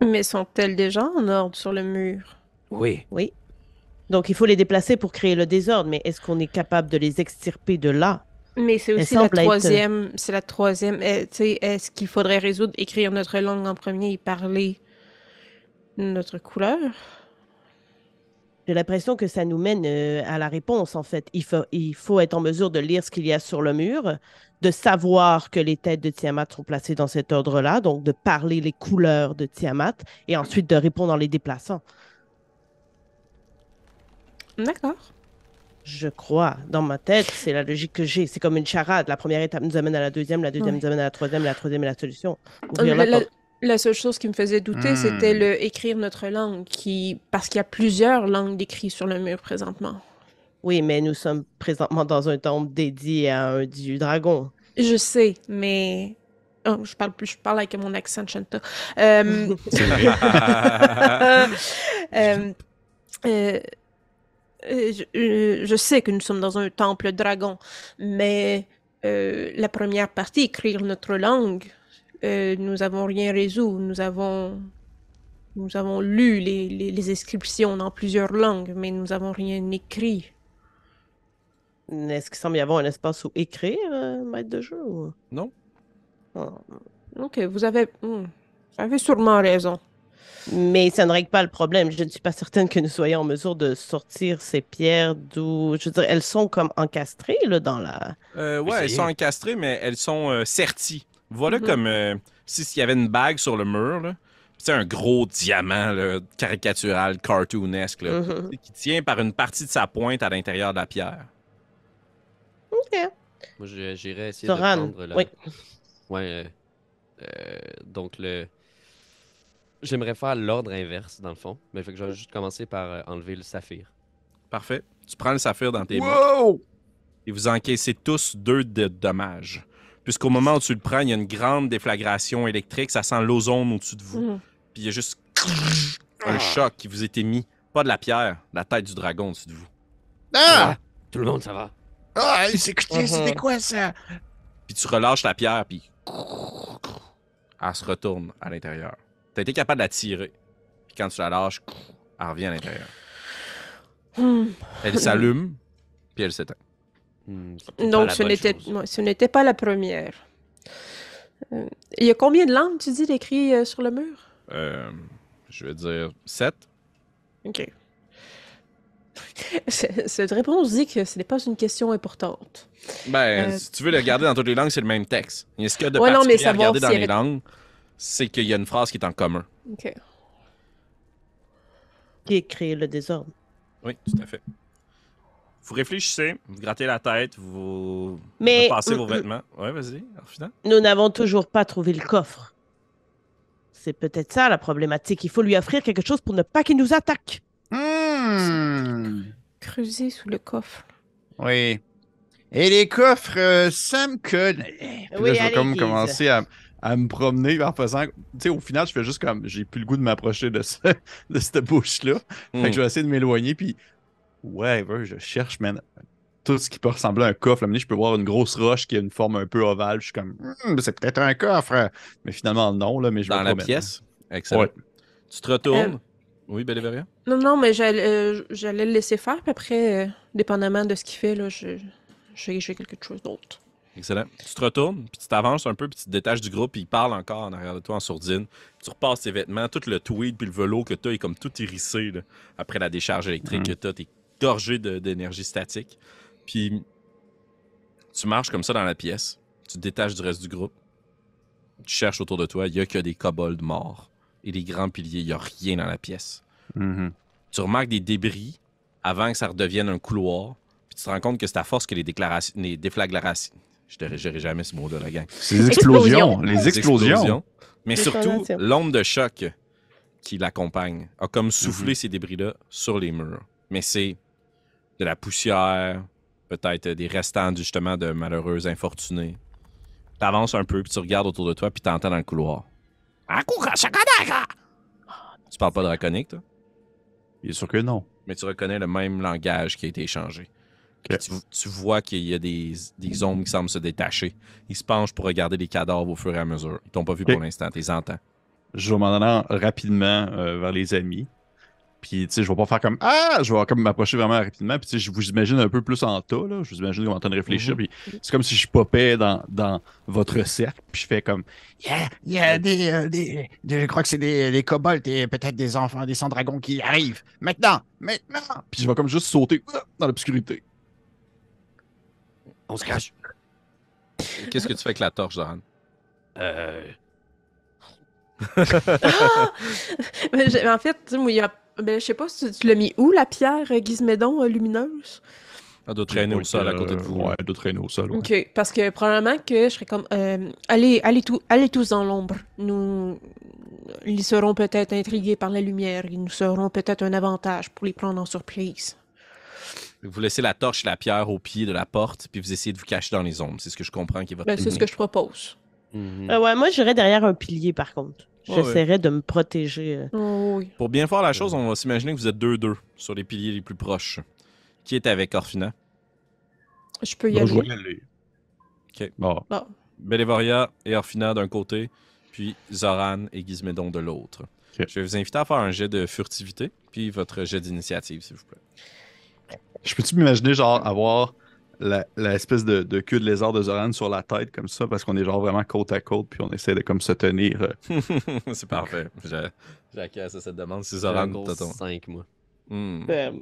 Mais sont-elles déjà en ordre sur le mur? Oui, Oui. Donc, il faut les déplacer pour créer le désordre, mais est-ce qu'on est capable de les extirper de là? Mais c'est aussi la être- troisième. C'est la troisième. euh, tu sais, Est-ce qu'il faudrait résoudre, écrire notre langue en premier et parler notre couleur? J'ai l'impression que ça nous mène euh, à la réponse, en fait. Il faut, il faut être en mesure de lire ce qu'il y a sur le mur, de savoir que les têtes de Tiamat sont placées dans cet ordre-là, donc de parler les couleurs de Tiamat, et ensuite de répondre en les déplaçant. D'accord. Je crois, dans ma tête, c'est la logique que j'ai. C'est comme une charade. La première étape nous amène à la deuxième, la deuxième Ouais. nous amène à la troisième, la troisième est la solution. Ouvrir La, la la- seule chose qui me faisait douter, Hmm. c'était le écrire notre langue, qui parce qu'il y a plusieurs langues décrites sur le mur présentement. Oui, mais nous sommes présentement dans un temple dédié à un dieu dragon. Je sais, mais oh, je parle plus, je parle avec mon accent. Euh, euh, euh, euh, je, euh, je sais que nous sommes dans un temple dragon, mais euh, la première partie, écrire notre langue, euh, nous avons rien résolu. Nous avons, nous avons lu les, les, les inscriptions dans plusieurs langues, mais nous avons rien écrit. Est-ce qu'il semble y avoir un espace où écrire, euh, maître de jeu? ou- Non. Oh. Ok, vous avez, hmm, vous avez sûrement raison. Mais ça ne règle pas le problème. Je ne suis pas certaine que nous soyons en mesure de sortir ces pierres d'où. Je veux dire, elles sont comme encastrées là, dans la. Euh, ouais, elles sont encastrées, mais elles sont euh, serties. Voilà Mhm. comme euh, si s'il y avait une bague sur le mur, là. C'est un gros diamant là, caricatural, cartoonesque, là, Mhm. qui tient par une partie de sa pointe à l'intérieur de la pierre. moi je- j'irais essayer Zoran, de prendre la... oui. Ouais. euh, euh, donc le... J'aimerais faire l'ordre inverse, dans le fond. Mais fait que je vais juste commencer par enlever le saphir. Parfait. Tu prends le saphir dans tes mains Wow! et vous encaissez tous deux de dommages. Puisqu'au moment où tu le prends, il y a une grande déflagration électrique, ça sent l'ozone au-dessus de vous. Mhm. Puis il y a juste un choc qui vous est émis. Pas de la pierre, la tête du dragon au-dessus de vous. Ah! Tout le monde, ça va? Ah, c'est- c'était Mhm. quoi ça? Puis tu relâches la pierre, puis elle se retourne à l'intérieur. T'as été capable de la tirer. Puis quand tu la lâches, elle revient à l'intérieur. Hmm. Elle s'allume, puis elle s'éteint. Hmm, Donc, ce n'était, ce pas la première. Euh, il y a combien de langues, tu dis, d'écrit euh, sur le mur? Euh, je veux dire 7. OK. Cette réponse dit que ce n'est pas une question importante. Ben, Euh, si tu veux le garder dans toutes les langues, c'est le même texte. Et ce qu'il y a de Ouais, non, mais particulier à savoir regarder dans les avait- langues, c'est qu'il y a une phrase qui est en commun. OK. Qui est le désordre. Oui, tout à fait. Vous réfléchissez, vous grattez la tête, vous Mais- passez vos vêtements. Ouais, vas-y. Nous n'avons toujours pas trouvé le coffre. C'est peut-être ça la problématique. Il faut lui offrir quelque chose pour ne pas qu'il nous attaque. Hmm. Creuser sous le coffre. Oui. Et les coffres, euh, ça me connaît. Puis Oui, là, je vais comme commencer à, à me promener en faisant. Tu sais, au final, je fais juste comme. J'ai plus le goût de m'approcher de, ce, de cette bouche-là. Fait Hmm. que je vais essayer de m'éloigner. Puis, ouais, je cherche, man. Tout ce qui peut ressembler à un coffre. Là, je peux voir une grosse roche qui a une forme un peu ovale. Je suis comme, Hmm, c'est peut-être un coffre. Mais finalement, non. Là, mais je vais Dans la pièce? Excellent. Ouais. Tu te retournes? Euh, Oui, Béléveria? Non, non, mais j'allais, euh, j'allais le laisser faire, puis après, euh, dépendamment de ce qu'il fait, là, je, j'ai, quelque chose d'autre. Excellent. Tu te retournes, puis tu t'avances un peu, puis tu te détaches du groupe, puis il parle encore en arrière de toi en sourdine. Tu repasses tes vêtements, tout le tweed puis le velo que tu as est comme tout hérissé là, après la décharge électrique Mhm. que tu as. Tu es gorgé de- d'énergie statique. Puis tu marches comme ça dans la pièce. Tu te détaches du reste du groupe. Tu cherches autour de toi. Il y a que des kobolds morts. Et des grands piliers. Il n'y a rien dans la pièce. Mhm. Tu remarques des débris avant que ça redevienne un couloir. Puis tu te rends compte que c'est à force que les déclarations, les déflagrations. Je ne dirai jamais ce mot-là, la gang. C'est les explosions. Les Les explosions. Mais surtout, l'onde de choc qui l'accompagne a comme Mhm. soufflé ces débris-là sur les murs. Mais c'est de la poussière, peut-être des restants justement de malheureux infortunés. Tu avances un peu, puis tu regardes autour de toi, puis tu entends dans le couloir. Tu parles pas draconique, toi? Bien sûr que non. mais tu reconnais le même langage qui a été échangé. Tu, tu vois qu'il y a des, des ombres qui semblent se détacher. Ils se penchent pour regarder les cadavres au fur et à mesure. Ils t'ont pas vu pour l'instant, tu les entends. Je vais m'en aller rapidement euh, vers les amis. Puis, tu sais, je vais pas faire comme Ah! Je vais comme m'approcher vraiment rapidement. Puis, tu sais, je vous imagine un peu plus en tas, là. Je vous imagine comme en train de réfléchir. Mhm. Puis, c'est comme si je popais dans, dans votre cercle. Puis, je fais comme Il y a, il y a des, euh, des- des- Je crois que c'est des, des kobolds et peut-être des enfants, des sans-dragons qui arrivent. Maintenant! Maintenant! Puis, je vais comme juste sauter ah, dans l'obscurité. On se cache. Qu'est-ce que tu fais avec la torche, Zoran? Euh, Mais j'ai- en fait, tu sais, moi, il y a- ben, je sais pas si tu, tu l'as mis où, la pierre euh, Gizmédon euh, lumineuse? Elle doit traîner au sol à côté de vous. Ouais, elle doit traîner au sol. ouais. OK. Parce que probablement que je serais comme... euh, allez, allez, tout, allez tous dans l'ombre. Nous... Ils seront peut-être intrigués par la lumière. Ils nous seront peut-être un avantage pour les prendre en surprise. Vous laissez la torche et la pierre au pied de la porte, puis vous essayez de vous cacher dans les ombres. C'est ce que je comprends qui votre Ben, c'est ce que je propose. mhm. Euh, ouais, moi, j'irais derrière un pilier, par contre. Ouais. J'essaierais de me protéger. euh. Oh, oui. Pour bien faire la chose, on va s'imaginer que vous êtes deux-deux sur les piliers les plus proches. Qui est avec Orphina? Je peux y je aller. vais y aller. Ok. Bon, Belévoria et Orphina d'un côté, puis Zoran et Gizmédon de l'autre. Je vais vous inviter à faire un jet de furtivité, puis votre jet d'initiative, s'il vous plaît. je peux-tu m'imaginer, genre, avoir la, la espèce de, de queue de lézard de Zoran sur la tête, comme ça, parce qu'on est, genre, vraiment côte à côte, puis on essaie de, comme, se tenir. euh, c'est parfait. À cette demande. Si Zoran, t'as ton- 5, moi. Hmm. Euh,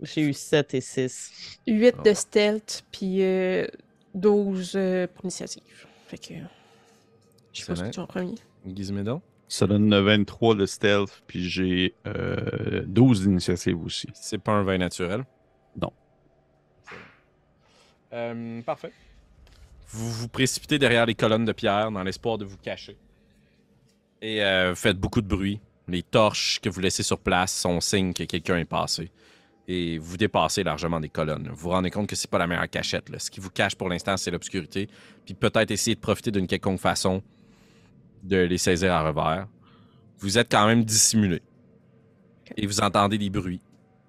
J'ai eu 7 et 6. 8 Oh. de stealth, puis euh, 12 euh, pour initiative. Fait que... Je sais pas ce que tu as en premier. Gizmédon? Ça donne 23 de stealth, puis j'ai euh, 12 d'initiative aussi. C'est pas un vin naturel? Non. Euh, parfait. Vous vous précipitez derrière les colonnes de pierre dans l'espoir de vous cacher. Et euh, faites beaucoup de bruit. Les torches que vous laissez sur place sont signe que quelqu'un est passé. Et vous dépassez largement des colonnes. Vous vous rendez compte que c'est pas la meilleure cachette. Ce qui vous cache pour l'instant, c'est l'obscurité. Puis peut-être essayer de profiter d'une quelconque façon de les saisir à revers. Vous êtes quand même dissimulé. Et vous entendez des bruits.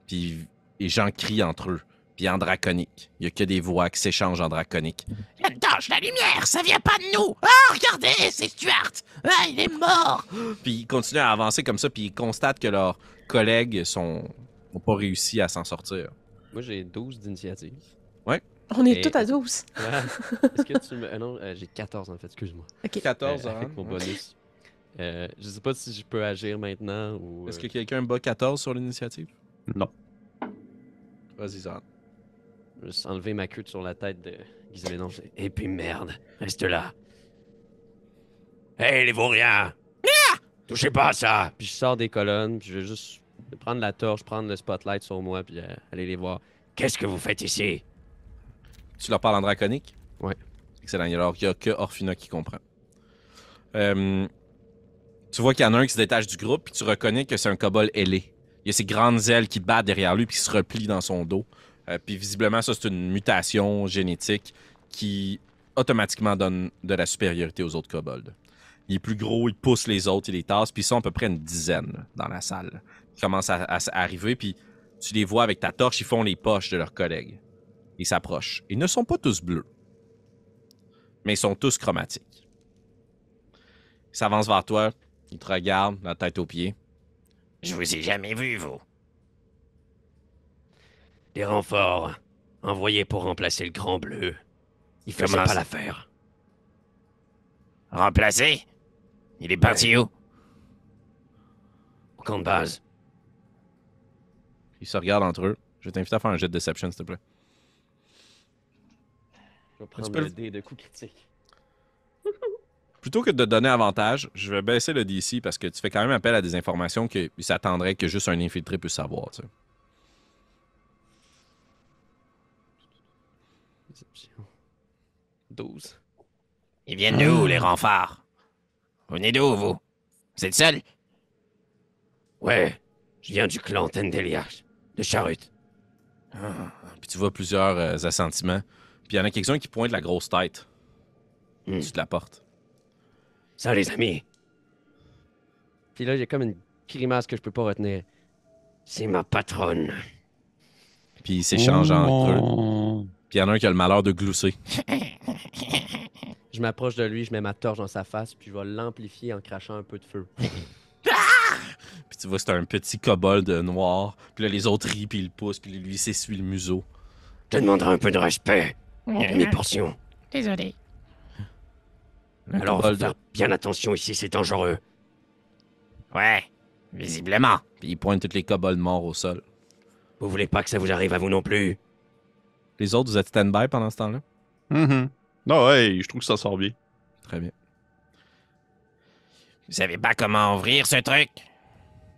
Puis les gens crient entre eux. Puis en draconique. Il y a que des voix qui s'échangent en draconique. La torche, la lumière, ça vient pas de nous. Ah, regardez, c'est Stuart. Ah, il est mort. Puis ils continuent à avancer comme ça, puis ils constatent que leurs collègues sont n'ont pas réussi à s'en sortir. Moi, j'ai 12 d'initiative. On est Et- tous à 12. Ouais. Est-ce que tu me. ah non, euh, j'ai 14 en fait, excuse-moi. OK. 14 Euh, hein? Avec mon bonus. Euh, je sais pas si je peux agir maintenant ou. Est-ce euh, que quelqu'un bat 14 sur l'initiative? Non. Vas-y, Zan. Je vais juste enlever ma queue sur la tête de Gizmédon. Et puis merde, reste là. Hey les vauriens! Touchez pas à ça! Puis je sors des colonnes, puis je vais juste prendre la torche, prendre le spotlight sur moi, puis euh, aller les voir. Qu'est-ce que vous faites ici? Tu leur parles en draconique? Ouais. Excellent. Il y a, alors- il y a que Orphina qui comprend. Euh, tu vois qu'il y en a un qui se détache du groupe, puis tu reconnais que c'est un kobold ailé. Il y a ses grandes ailes qui battent derrière lui, puis qui se replient dans son dos. Euh, puis visiblement, ça, c'est une mutation génétique qui automatiquement donne de la supériorité aux autres kobolds. Il est plus gros, il pousse les autres, il les tasse, puis ils sont à peu près une dizaine dans la salle. Ils commencent à arriver, puis tu les vois avec ta torche, ils font les poches de leurs collègues. Ils s'approchent. Ils ne sont pas tous bleus, mais ils sont tous chromatiques. Ils s'avancent vers toi, ils te regardent, la tête aux pieds. Je vous ai jamais vu, vous. Des renforts envoyés pour remplacer le grand bleu. Il faisait Comment pas l'affaire. Remplacé? Il est parti où? Au camp de base. Ils se regardent entre eux. Je vais t'inviter à faire un jet de deception, s'il te plaît. Je vais prendre le dé de coup critique. Plutôt que de te donner avantage, je vais baisser le DC parce que tu fais quand même appel à des informations qu'ils s'attendraient que juste un infiltré puisse savoir. tu sais. Déception. 12. Ils viennent d'où, les renforts? Vous venez d'où, vous? Vous êtes seul Ouais, je viens du clan Tendeliach, de Charut. Puis tu vois plusieurs euh, assentiments. Puis il y en a quelques-uns qui pointent la grosse tête. Hmm. Tu te la portes. Ça, les amis, Puis là, j'ai comme une grimace que je peux pas retenir. c'est ma patronne. Puis ils s'échangent entre eux. Puis il y en a un qui a le malheur de glousser. Je m'approche de lui, je mets ma torche dans sa face, puis je vais l'amplifier en crachant un peu de feu. Puis tu vois, c'est un petit kobold noir. Puis là, les autres rient, puis ils le poussent, puis lui, il s'essuie le museau. Je te demanderai un peu de respect. Mes portions. Désolé. Le Alors, faut kobold- faire bien attention ici, c'est dangereux. Ouais, visiblement. Puis il pointe tous les kobolds morts au sol. Vous voulez pas que ça vous arrive à vous non plus? Les autres, vous êtes stand-by pendant ce temps-là? Non, ouais, je trouve que ça sort bien. Très bien. Vous savez pas comment ouvrir ce truc?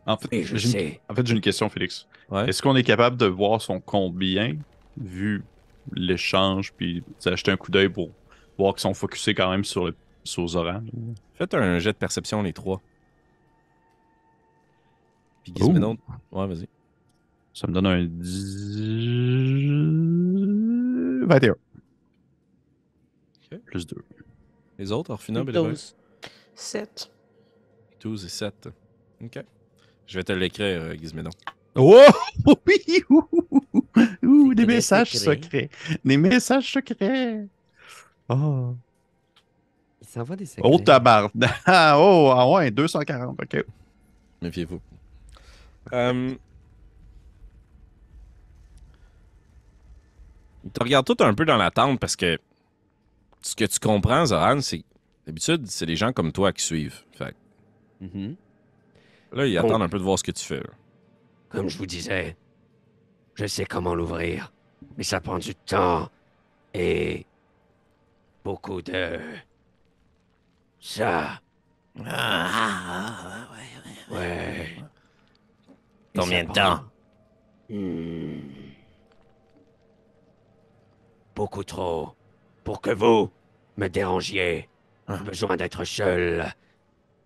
En fait, Oui, je j'ai une- en fait, j'ai une question, Félix. Ouais. Est-ce qu'on est capable de voir son combien, vu l'échange, puis jeter un coup d'œil pour voir qu'ils sont focusés quand même sur, le, sur Zoran? Faites un jet de perception, les trois. Puis Gizmédon... Ouais, vas-y. Ça me donne un 10... 21. Ok. Plus 2. Les autres, Orphina, Bélévole? 12. 7. 12 et 7. OK. Je vais te l'écrire, euh, Gizmédon. Oh! Oui! Ouh, ouh, des messages secret. secrets. Des messages secrets. Oh, Il s'envoie des secrets? oh tabarnak. Ah, oh, ah ouais, 240. OK. Méfiez-vous. Euh... Ils te regardent tout un peu dans la tente parce que ce que tu comprends, Zoran, c'est que d'habitude, c'est des gens comme toi qui suivent. Fait Mhm. là, ils Oh. attendent un peu de voir ce que tu fais. là. Comme je vous disais, je sais comment l'ouvrir, mais ça prend du temps et beaucoup de ça. Ah, ah, ouais, ouais. Ouais. Combien de temps? prend- Hmm. Beaucoup trop pour que vous me dérangiez. Ah. J'ai besoin d'être seul.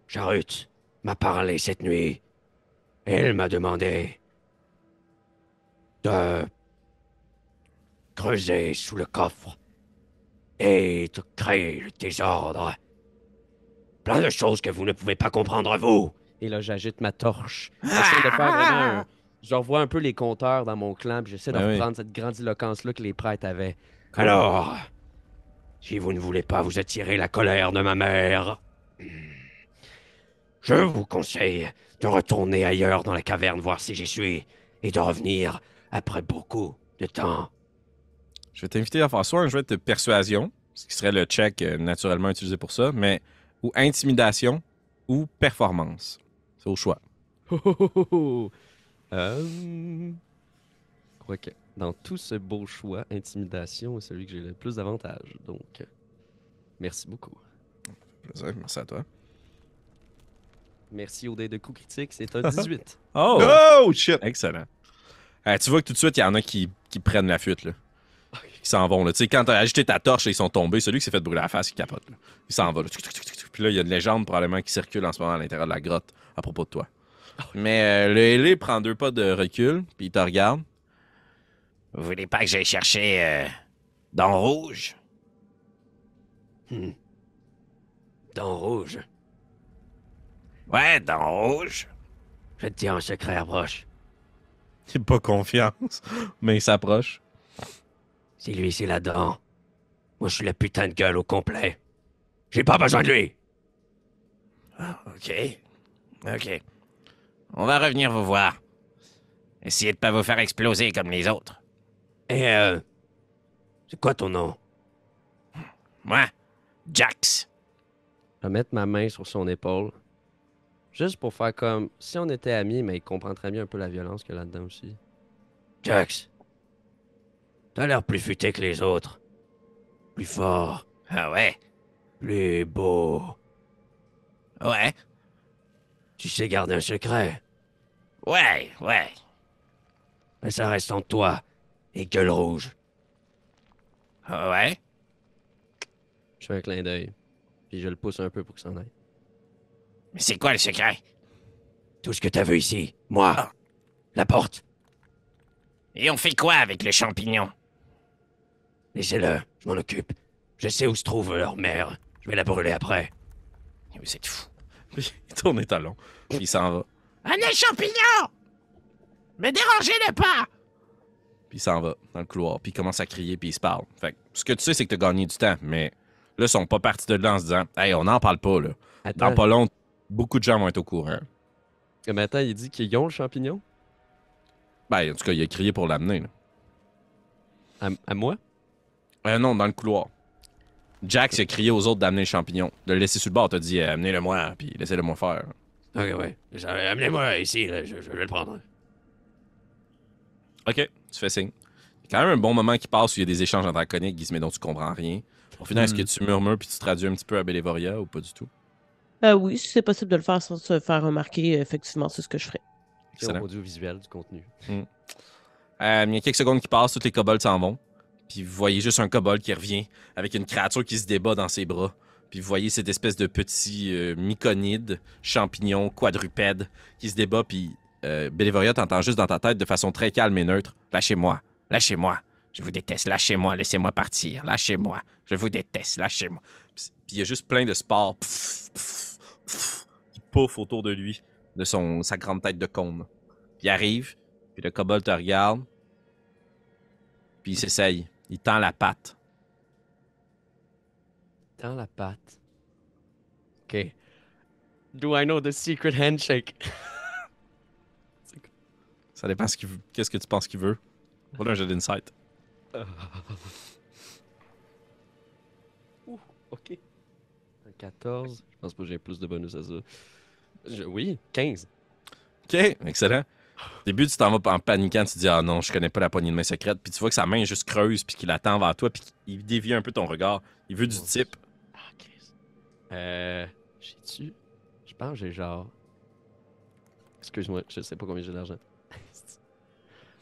Jarut m'a parlé cette nuit. Elle m'a demandé de creuser sous le coffre et de créer le désordre. Plein de choses que vous ne pouvez pas comprendre, vous. Et là, j'agite ma torche. J'essaie de faire vraiment un... Je revois un peu les compteurs dans mon clan, puis j'essaie de Ben oui. reprendre cette grandiloquence-là que les prêtres avaient. Alors, si vous ne voulez pas vous attirer la colère de ma mère, je vous conseille de retourner ailleurs dans la caverne voir si j'y suis et de revenir après beaucoup de temps. Je vais t'inviter à faire soit un jeu de persuasion, ce qui serait le check euh, naturellement utilisé pour ça, mais ou intimidation ou performance. C'est au choix. Oh, oh, oh, oh. Euh, Je crois que dans tout ce beau choix, intimidation est celui que j'ai le plus d'avantages. Donc, euh, merci beaucoup. Plaisir, Merci à toi. Merci au dé de coups critiques, c'est un 18. Oh! Oh, shit! Excellent. Euh, tu vois que tout de suite, il y en a qui, qui prennent la fuite, là. Qui s'en vont, là. Tu sais, quand t'as agité ta torche et ils sont tombés, celui qui s'est fait brûler la face, il capote, là. Il s'en va, là. Puis là, il y a une légende probablement qui circule en ce moment à l'intérieur de la grotte à propos de toi. Mais euh, le ailé prend deux pas de recul, puis il te regarde. Vous voulez pas que j'aille chercher euh, dans rouge? Hmm. Dans rouge, Ouais, dans rouge. je te dire un secret, approche. N'a pas confiance, mais il s'approche. Si lui, c'est là-dedans, moi, je suis la putain de gueule au complet. J'ai pas besoin de lui. OK. OK. On va revenir vous voir. Essayez de pas vous faire exploser comme les autres. Et euh, c'est quoi ton nom? Moi, Jax. Je vais mettre ma main sur son épaule. Juste pour faire comme si on était amis, mais il comprend très bien un peu la violence qu'il y a là-dedans aussi. Jax, t'as l'air plus futé que les autres. Plus fort, Ah ouais? plus beau. Ouais. Tu sais garder un secret, Ouais, ouais. mais ça reste entre toi et Gueule Rouge. Ah ouais? Je fais un clin d'œil. Puis je le pousse un peu pour qu'il s'en aille. Mais c'est quoi le secret? Tout ce que t'as vu ici, moi, Ah. la porte. Et on fait quoi avec le champignon? Laissez-le, je m'en occupe. Je sais où se trouve leur mère. Je vais la brûler après. Vous êtes fou. Puis il tourne les talons. Puis il s'en va. Un champignon Me dérangez-le pas Puis il s'en va dans le couloir. Puis il commence à crier. Puis il se parle. Fait que ce que tu sais, c'est que t'as gagné du temps. Mais là, ils sont pas partis de là en se disant Hey, on n'en parle pas, là. Dans Attends, pas long, beaucoup de gens vont être au courant. mais attends, il dit qu'ils ont le champignon? Ben, en tout cas, il a crié pour l'amener, là. À, à moi? Euh, non, dans le couloir. Jax a crié aux autres d'amener le champignon. De le laisser sur le bord, t'as dit euh, amenez-le-moi, puis laissez-le-moi faire. Ok, ouais. Amenez-moi ici, là, je, je vais le prendre. Ok, tu fais signe. Il y a quand même un bon moment qui passe où il y a des échanges andraconiques, Gizme, dont tu comprends rien. Au final, est-ce que tu murmures puis tu traduis un petit peu à Belévoria ou pas du tout? Euh, oui, si c'est possible de le faire sans se faire remarquer, effectivement, c'est ce que je ferai. C'est Excellent. audiovisuel du contenu. Euh, il y a quelques secondes qui passent, tous les kobolds s'en vont. Puis vous voyez juste un kobold qui revient avec une créature qui se débat dans ses bras. Puis vous voyez cette espèce de petit euh, myconide, champignon, quadrupède qui se débat. Puis euh, Belévoria t'entend juste dans ta tête de façon très calme et neutre. Lâchez-moi, lâchez-moi. Je vous déteste, lâchez-moi, laissez-moi partir, lâchez-moi. Je vous déteste, lâchez-moi. Puis il y a juste plein de spores pff, pff, pff, qui pouffent autour de lui, de son, sa grande tête de cône. Puis il arrive, puis le kobold te regarde. Puis il s'essaye. Il tend la patte. Dans la patte. Ok. Do I know the secret handshake? Ça dépend ce qu'il veut- qu'est-ce que tu penses qu'il veut. Voilà un jeu d'insight. Ouh, ok. Un 14. Je pense pas que j'ai plus de bonus à ça. Je- oui, 15. OK, excellent. Au début, tu t'en vas en paniquant, tu te dis Ah non, je connais pas la poignée de main secrète. Puis tu vois que sa main est juste creuse, puis qu'il attend vers toi, puis qu'il dévie un peu ton regard. Il veut du type. Ah, Chris. Euh. J'ai-tu? Je pense que j'ai genre. Excuse-moi, je sais pas combien j'ai d'argent.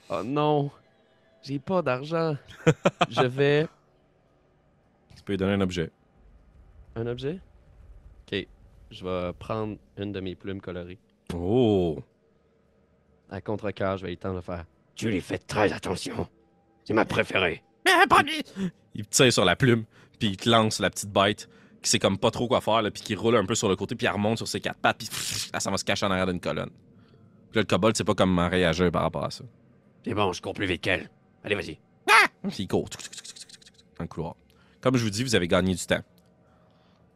Oh non! J'ai pas d'argent! je vais. Tu peux lui donner un objet. Un objet? Ok. Je vais prendre une de mes plumes colorées. Oh! À contre-cœur, je vais y tendre de faire. Tu lui fais très attention. C'est ma préférée. Mais pas lui Il tire sur la plume, puis il te lance la petite bête qui sait comme pas trop quoi faire, là, puis qui roule un peu sur le côté, puis elle remonte sur ses quatre pattes, puis là, ça va se cacher en arrière d'une colonne. Puis là, le kobold sait pas comment réagir par rapport à ça. C'est bon, je cours plus vite qu'elle. Allez, vas-y. Puis il court dans le couloir. Comme je vous dis, vous avez gagné du temps.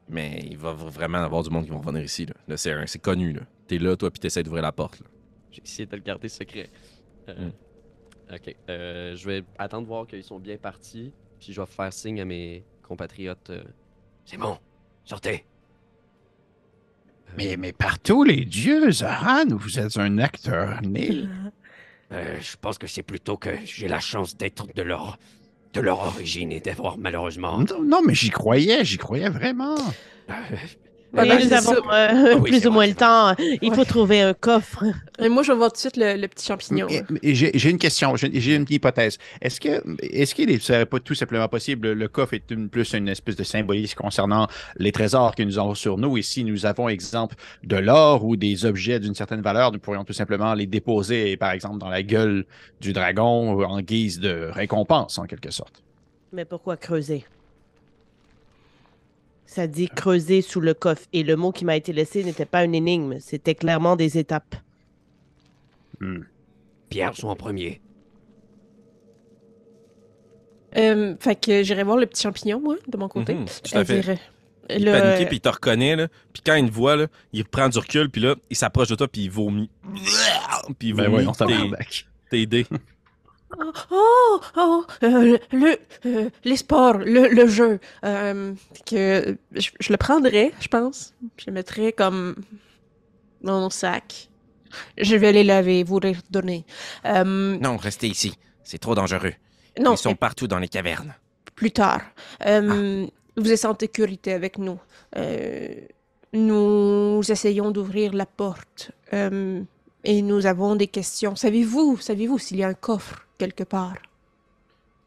Mais il va vraiment y avoir du monde qui va revenir ici. Là, Là, c'est, un- c'est connu. Là. T'es là, toi, puis t'essaies d'ouvrir la porte. J'ai essayé de le garder secret. Euh, Mm. Ok. euh, je vais attendre de voir qu'ils sont bien partis. Puis je vais faire signe à mes compatriotes. euh, C'est bon. Sortez. Mais, mais par tous les dieux, Zahan, vous êtes un acteur né. Euh, je pense que c'est plutôt que j'ai la chance d'être de leur, de leur origine et d'avoir malheureusement. Non, non, mais j'y croyais, j'y croyais vraiment. Euh, Et ben, nous avons euh, oui, plus ou moins vrai, le temps. Il faut trouver un coffre. Et moi, je vais voir tout de suite le, le petit champignon. J'ai une question, j'ai j'ai une hypothèse. Est-ce que est-ce qu'il ne serait pas tout simplement possible, le coffre est une, plus une espèce de symbolisme concernant les trésors que nous avons sur nous, et si nous avons, exemple, de l'or ou des objets d'une certaine valeur, nous pourrions tout simplement les déposer, par exemple, dans la gueule du dragon en guise de récompense, en quelque sorte. Mais pourquoi creuser? Ça dit creuser sous le coffre. Et le mot qui m'a été laissé n'était pas une énigme, c'était clairement des étapes. Hmm. Pierre sont en premier. Euh, fait que j'irai voir le petit champignon, moi, de mon côté. Mhm, tout à Euh, fait. dire, Il le- paniqué, puis il te reconnaît. Là. Puis quand il te voit, là, il prend du recul, puis là, il s'approche de toi, puis il vomit. Puis il Ben vomit tes, tes dés. Oh, oh, euh, le, euh, les sports, le, le jeu. Euh, que je, je le prendrais, je pense. Je le mettrais comme dans mon sac. Je vais les laver, vous les redonner. Euh, Non, restez ici. C'est trop dangereux. non, Ils sont partout dans les cavernes. plus tard. Euh, Vous êtes en sécurité avec nous. Nous essayons d'ouvrir la porte. Et nous avons des questions. Savez-vous, savez-vous s'il y a un coffre? Quelque part?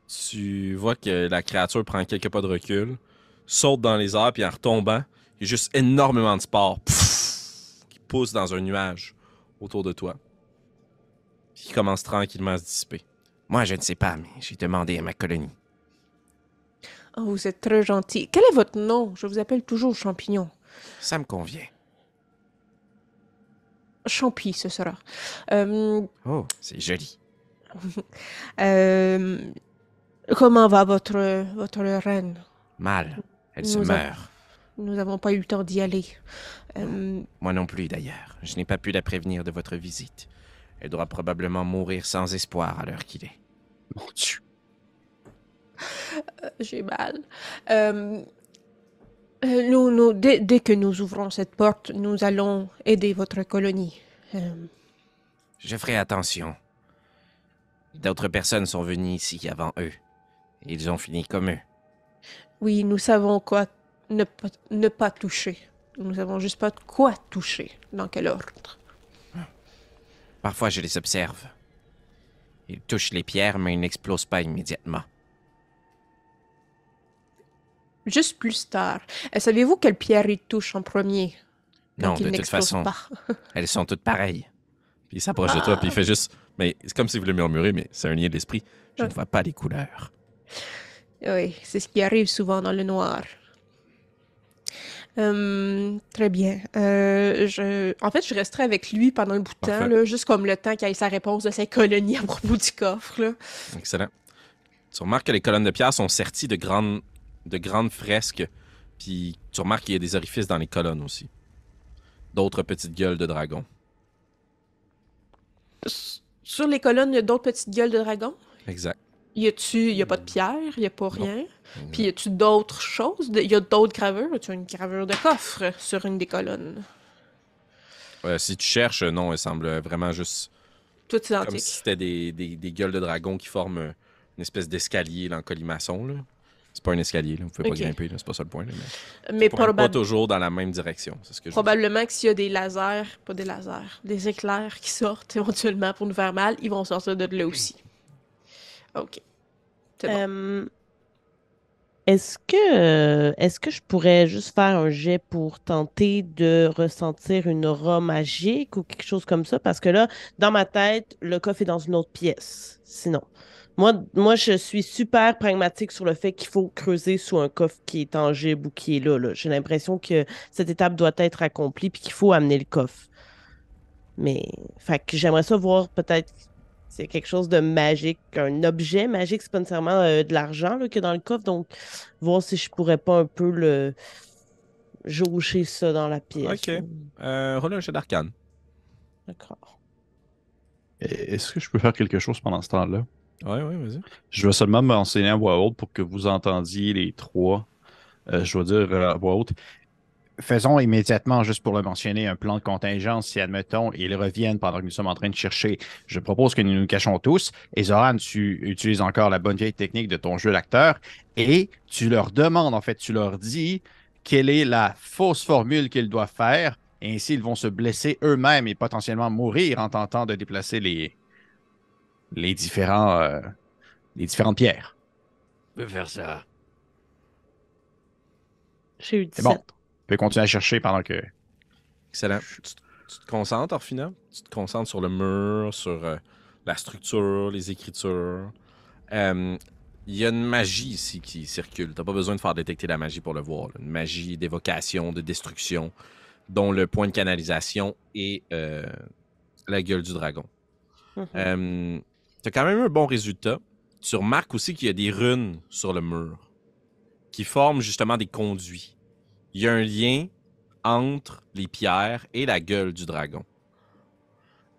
Tu vois que la créature prend quelques pas de recul, saute dans les airs, puis en retombant, il y a juste énormément de spores pff, qui poussent dans un nuage autour de toi. Puis qui commence tranquillement à se dissiper. Moi, je ne sais pas, mais j'ai demandé à ma colonie. Oh, vous êtes très gentil. Quel est votre nom? Je vous appelle toujours Champignon. Ça me convient. Champi, ce sera. Euh, Oh, c'est joli. Euh, comment va votre, votre reine? Mal. Elle se a- meurt. Nous n'avons pas eu le temps d'y aller. Euh, Moi non plus, d'ailleurs. Je n'ai pas pu la prévenir de votre visite. Elle doit probablement mourir sans espoir à l'heure qu'il est. Mon Dieu. J'ai mal. Euh, euh, nous, nous, dès, dès que nous ouvrons cette porte, nous allons aider votre colonie. Euh, Je ferai attention. D'autres personnes sont venues ici avant eux. Et ils ont fini comme eux. oui, nous savons quoi ne pas, ne pas toucher. Nous savons juste pas de quoi toucher. Dans quel ordre. Parfois, je les observe. Ils touchent les pierres, mais ils n'explosent pas immédiatement. Juste plus tard. Euh, Savez-vous quelle pierre il touche en premier? Non, de toute façon, pas? elles sont toutes pareilles. Puis il s'approche de toi, puis il fait juste. Mais c'est comme si vous le murmurez, mais c'est un lien d'esprit. Je ne vois pas les couleurs. Oui, c'est ce qui arrive souvent dans le noir. Hum, très bien. Euh, je... En fait, je resterai avec lui pendant un bout de temps, là, juste comme le temps qu'il ait sa réponse de sa colonie à propos du coffre. Là. Excellent. Tu remarques que les colonnes de pierre sont serties de grandes, de grandes fresques, puis tu remarques qu'il y a des orifices dans les colonnes aussi. D'autres petites gueules de dragon. Sur les colonnes, il y a d'autres petites gueules de dragon. Exact. Y a-tu, il y a pas de pierre, il y a pas rien? Puis y a-tu d'autres choses? Y a d'autres gravures? Y a une gravure de coffre sur une des colonnes? Euh, si tu cherches, non, elle semble vraiment juste Tout comme identique. si c'était des, des- des gueules de dragon qui forment euh, une espèce d'escalier en colimaçon. Là. C'est pas un escalier, là. vous pouvez pas grimper, c'est pas ça le point. Là, mais Mais pas toujours dans la même direction. C'est ce que je veux dire. probablement que s'il y a des lasers, pas des lasers, des éclairs qui sortent éventuellement pour nous faire mal, ils vont sortir de là aussi. Ok. C'est bon. Est-ce que, est-ce que je pourrais juste faire un jet pour tenter de ressentir une aura magique ou quelque chose comme ça? Parce que là, dans ma tête, le coffre est dans une autre pièce. Sinon, moi, moi je suis super pragmatique sur le fait qu'il faut creuser sous un coffre qui est tangible ou qui est là. là. J'ai l'impression que cette étape doit être accomplie puis qu'il faut amener le coffre. Mais, fait que j'aimerais ça voir peut-être c'est quelque chose de magique, un objet magique, c'est pas nécessairement euh, de l'argent là, qu'il y a dans le coffre, donc voir si je pourrais pas un peu le jauger ça dans la pièce. Ok. Euh, un jet d'arcane. D'accord. Est-ce que je peux faire quelque chose pendant ce temps-là? Ouais, ouais, vas-y. Je vais seulement m'enseigner à voix haute pour que vous entendiez les trois. Euh, je vais dire euh, à voix haute. Faisons immédiatement, juste pour le mentionner, un plan de contingence si, admettons, ils reviennent pendant que nous sommes en train de chercher. Je propose que nous nous cachons tous. Et Zoran, tu utilises encore la bonne vieille technique de ton jeu d'acteur et tu leur demandes, en fait, tu leur dis quelle est la fausse formule qu'ils doivent faire. Et ainsi, ils vont se blesser eux-mêmes et potentiellement mourir en tentant de déplacer les, les, différents, euh, les différentes pierres. Je peux faire ça. J'ai eu 17. C'est bon. Tu peux continuer à chercher pendant que. Excellent. Tu, tu te concentres, Orphina? Tu te concentres sur le mur, sur euh, la structure, les écritures. Euh, Il y a une magie ici qui circule. T'as pas besoin de faire détecter la magie pour le voir. là. Une magie d'évocation, de destruction, dont le point de canalisation est euh, la gueule du dragon. Mhm. Euh, T'as quand même un bon résultat. Tu remarques aussi qu'il y a des runes sur le mur qui forment justement des conduits. Il y a un lien entre les pierres et la gueule du dragon.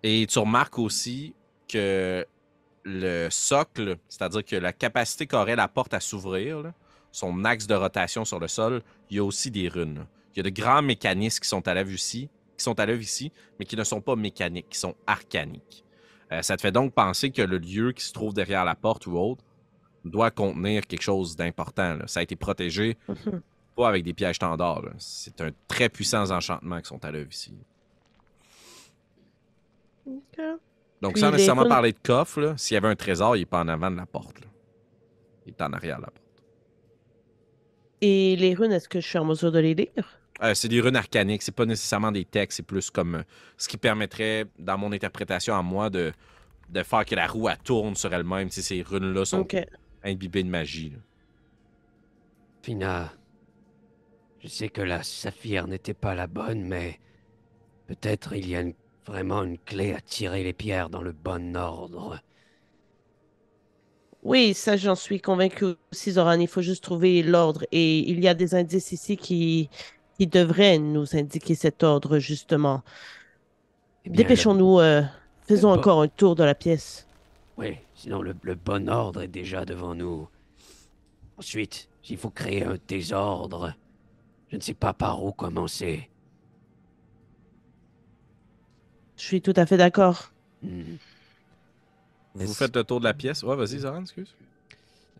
Et tu remarques aussi que le socle, c'est-à-dire que la capacité qu'aurait la porte à s'ouvrir, son axe de rotation sur le sol, il y a aussi des runes. Il y a de grands mécanismes qui sont à l'œuvre ici, qui sont à l'œuvre ici, mais qui ne sont pas mécaniques, qui sont arcaniques. Euh, ça te fait donc penser que le lieu qui se trouve derrière la porte ou autre doit contenir quelque chose d'important. Ça a été protégé pas avec des pièges standards. C'est un très puissant enchantement qui sont à l'œuvre ici. Donc, Puis sans nécessairement parler de coffre, là, s'il y avait un trésor, il n'est pas en avant de la porte. là. Il est en arrière de la porte. Et les runes, est-ce que je suis en mesure de les lire? Euh, c'est des runes arcaniques, c'est pas nécessairement des textes, c'est plus comme euh, ce qui permettrait, dans mon interprétation à moi, de de faire que la roue elle tourne sur elle-même. Tu sais, ces runes-là sont imbibées de magie. là. Fina, je sais que la saphir n'était pas la bonne, mais peut-être il y a une- vraiment une clé à tirer les pierres dans le bon ordre. Oui, ça, j'en suis convaincu aussi, Zoran. Il faut juste trouver l'ordre. Et il y a des indices ici qui, qui devraient nous indiquer cet ordre, justement. Eh Dépêchons-nous. euh, faisons encore un tour de la pièce. Oui, sinon le, le bon ordre est déjà devant nous. Ensuite, s'il faut créer un désordre, je ne sais pas par où commencer. Je suis tout à fait d'accord. Hmm. Vous faites le tour de la pièce. Ouais, vas-y, Zoran, excuse.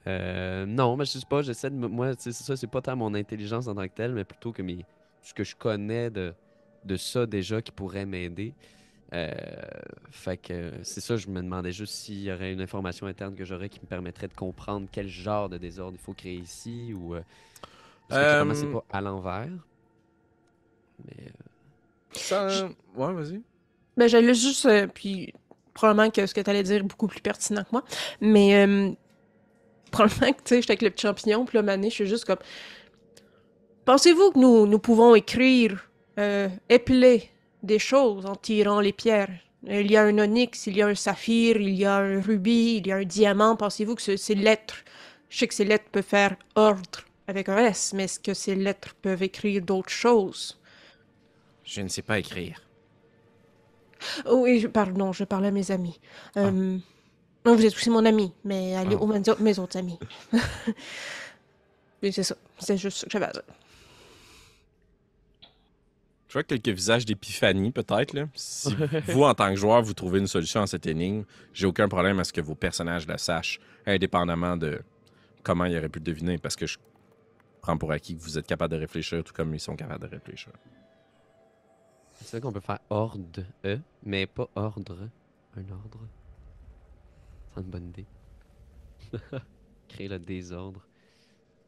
Euh, non, mais je sais pas, j'essaie de. me- Moi, c'est ça, c'est pas tant mon intelligence en tant que telle, mais plutôt que mes, ce que je connais de, de ça déjà qui pourrait m'aider. Euh, fait que c'est ça, je me demandais juste s'il y aurait une information interne que j'aurais qui me permettrait de comprendre quel genre de désordre il faut créer ici ou. euh, parce que c'est pas à l'envers. Mais. euh, Ça, Ouais, vas-y. Ben, j'allais juste. euh, puis, probablement que ce que tu allais dire est beaucoup plus pertinent que moi. Mais, euh, probablement que, tu sais, j'étais avec le petit champignon, puis là, Mané, je suis juste comme. Pensez-vous que nous, nous pouvons écrire, euh, épeler des choses en tirant les pierres? Il y a un onyx, il y a un saphir, il y a un rubis, il y a un diamant. Pensez-vous que ce- ces lettres. Je sais que ces lettres peuvent faire ordre avec un S, mais est-ce que ces lettres peuvent écrire d'autres choses? Je ne sais pas écrire. Oh, oui, pardon, je parlais à mes amis. Euh, non, vous êtes aussi mon ami, mais allez Ah. aux mes, mes autres amis. Oui, c'est ça. C'est juste ça que j'avais à dire. Je vois quelques visages d'épiphanie, peut-être. là. Si vous, en tant que joueur, vous trouvez une solution à cette énigme, j'ai aucun problème à ce que vos personnages la sachent, indépendamment de comment ils auraient pu le deviner, parce que je prends pour acquis que vous êtes capable de réfléchir tout comme ils sont capables de réfléchir. C'est vrai qu'on peut faire ordre, E, mais pas ordre. Un ordre. C'est une bonne idée. Créer le désordre.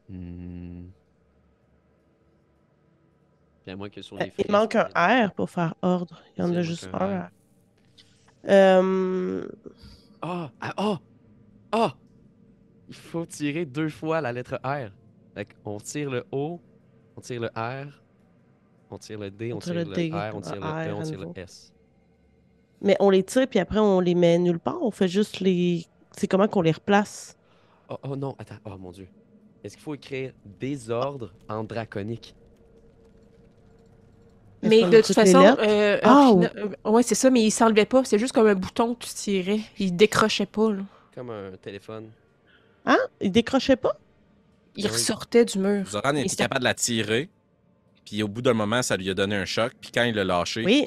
Hmm. Puis à moins que sur les Euh, Il manque un R pour faire ordre. Il y en a juste un. R. Euh, Ah! Ah! Ah! Ah! Il faut tirer deux fois la lettre R. Fait on tire le O, on tire le R, on tire le D, on, tire, le, D, R, on tire le R E, on tire le. S. Mais on les tire, puis après, on les met nulle part. On fait juste les. C'est comment qu'on les replace? Oh, oh non, attends, oh mon dieu. Est-ce qu'il faut écrire désordre en draconique? Mais de toute façon, euh, Ah, Orphina- euh, ouais, c'est ça, mais il s'enlevait pas. C'est juste comme un bouton que tu tirais. Il décrochait pas, là. Comme un téléphone. Hein? Il décrochait pas? Il Oui. ressortait du mur. Zoran était capable de la tirer, puis au bout d'un moment, ça lui a donné un choc, puis quand il l'a lâché, Oui,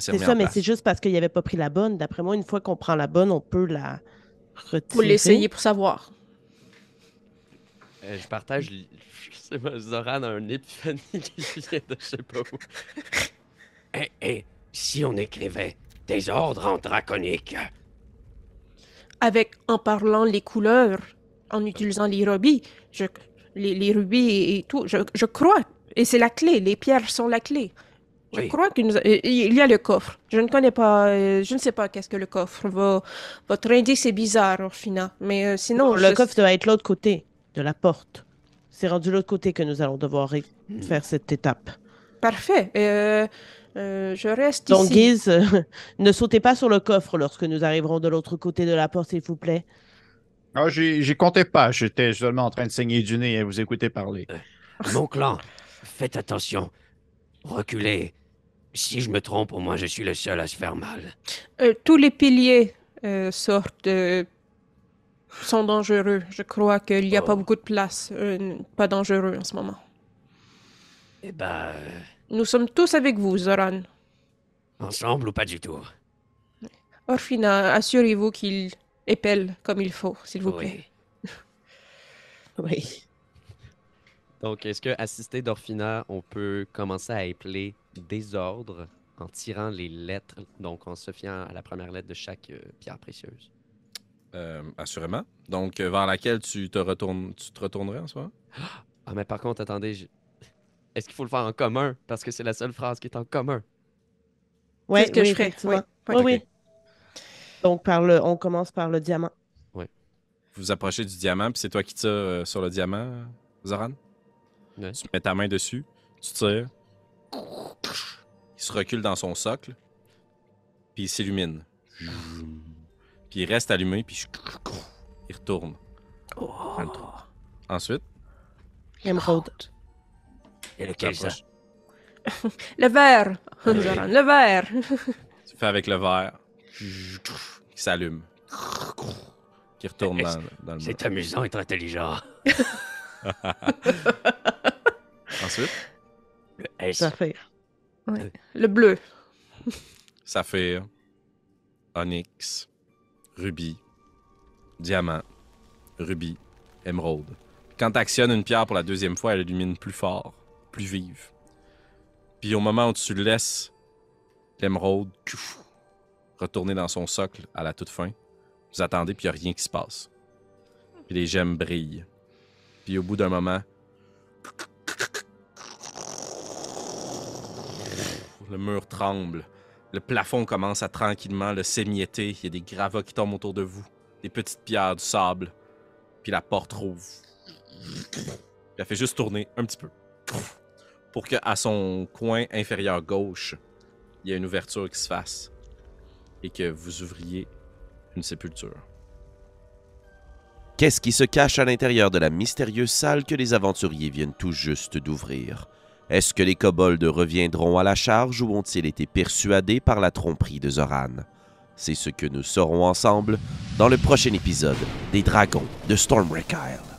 c'est ça, mais c'est juste parce qu'il avait pas pris la bonne. D'après moi, une fois qu'on prend la bonne, on peut la retirer. Faut l'essayer pour savoir. Euh, je partage. l- Je sais pas, Zoran a un épiphanie qui vient de je sais pas où. Et, et si on écrivait désordre en draconique Avec, en parlant les couleurs, en utilisant les rubis, je, les, les rubis et, et tout, je, je crois, et c'est la clé, les pierres sont la clé. Je Oui. crois qu'il y a le coffre. Je ne connais pas, euh, je ne sais pas qu'est-ce que le coffre. Votre indice est bizarre, Orphina, mais euh, sinon. le je- coffre doit être l'autre côté de la porte. C'est rendu l'autre côté que nous allons devoir ré- Hmm. faire cette étape. Parfait. Euh, euh, je reste Donc, ici. Guise, euh, ne sautez pas sur le coffre lorsque nous arriverons de l'autre côté de la porte, s'il vous plaît. Ah, j'y j'y comptais pas. J'étais seulement en train de saigner du nez et vous écouter parler. Mon clan, faites attention. Reculez. Si je me trompe, au moins je suis le seul à se faire mal. Euh, tous les piliers euh, sortent. euh, sont dangereux. Je crois qu'il n'y a pas Oh. beaucoup de place. euh, pas dangereux en ce moment. Eh ben, Nous sommes tous avec vous, Zoran. ensemble ou pas du tout? Orphina, assurez-vous qu'il épelle comme il faut, s'il vous plaît. Oui. Oui. Donc, est-ce que assisté d'Orphina, on peut commencer à épeler désordre en tirant les lettres, donc en se fiant à la première lettre de chaque euh, pierre précieuse? Euh, assurément. Donc, euh, vers laquelle tu te, retournes, tu te retournerais en ce moment? Ah, mais par contre, attendez, je- est-ce qu'il faut le faire en commun? Parce que c'est la seule phrase qui est en commun. Ouais, ce que oui, je ferais, Oui, oui. Donc, par le, on commence par le diamant. Vous vous approchez du diamant, puis c'est toi qui tires sur le diamant, Zoran? Ouais. Tu mets ta main dessus, tu tires. Il se recule dans son socle, puis il s'illumine. Puis il reste allumé, puis il retourne. trou. Ensuite, Émeraude. Et lequel ça Le verre! Le verre! tu fais avec le verre, qui s'allume, qui retourne dans, dans le mur. C'est amusant être intelligent. Ensuite, Le S. Saphir. Le bleu. saphir, onyx, rubis, diamant, rubis, émeraude. Quand tu actionnes une pierre pour la deuxième fois, elle illumine plus fort, plus vive. Puis au moment où tu laisses l'émeraude retourner dans son socle à la toute fin, vous attendez, puis il n'y a rien qui se passe. Puis les gemmes brillent. Puis au bout d'un moment, le mur tremble. Le plafond commence à tranquillement le s'émietter. Il y a des gravats qui tombent autour de vous. Des petites pierres, du sable. Puis la porte rouvre. Elle fait juste tourner un petit peu. Pour que à son coin inférieur gauche, il y ait une ouverture qui se fasse. Et que vous ouvriez une sépulture. Qu'est-ce qui se cache à l'intérieur de la mystérieuse salle que les aventuriers viennent tout juste d'ouvrir? Est-ce que les kobolds reviendront à la charge ou ont-ils été persuadés par la tromperie de Zoran? C'est ce que nous saurons ensemble dans le prochain épisode des Dragons de Stormwreck Isle.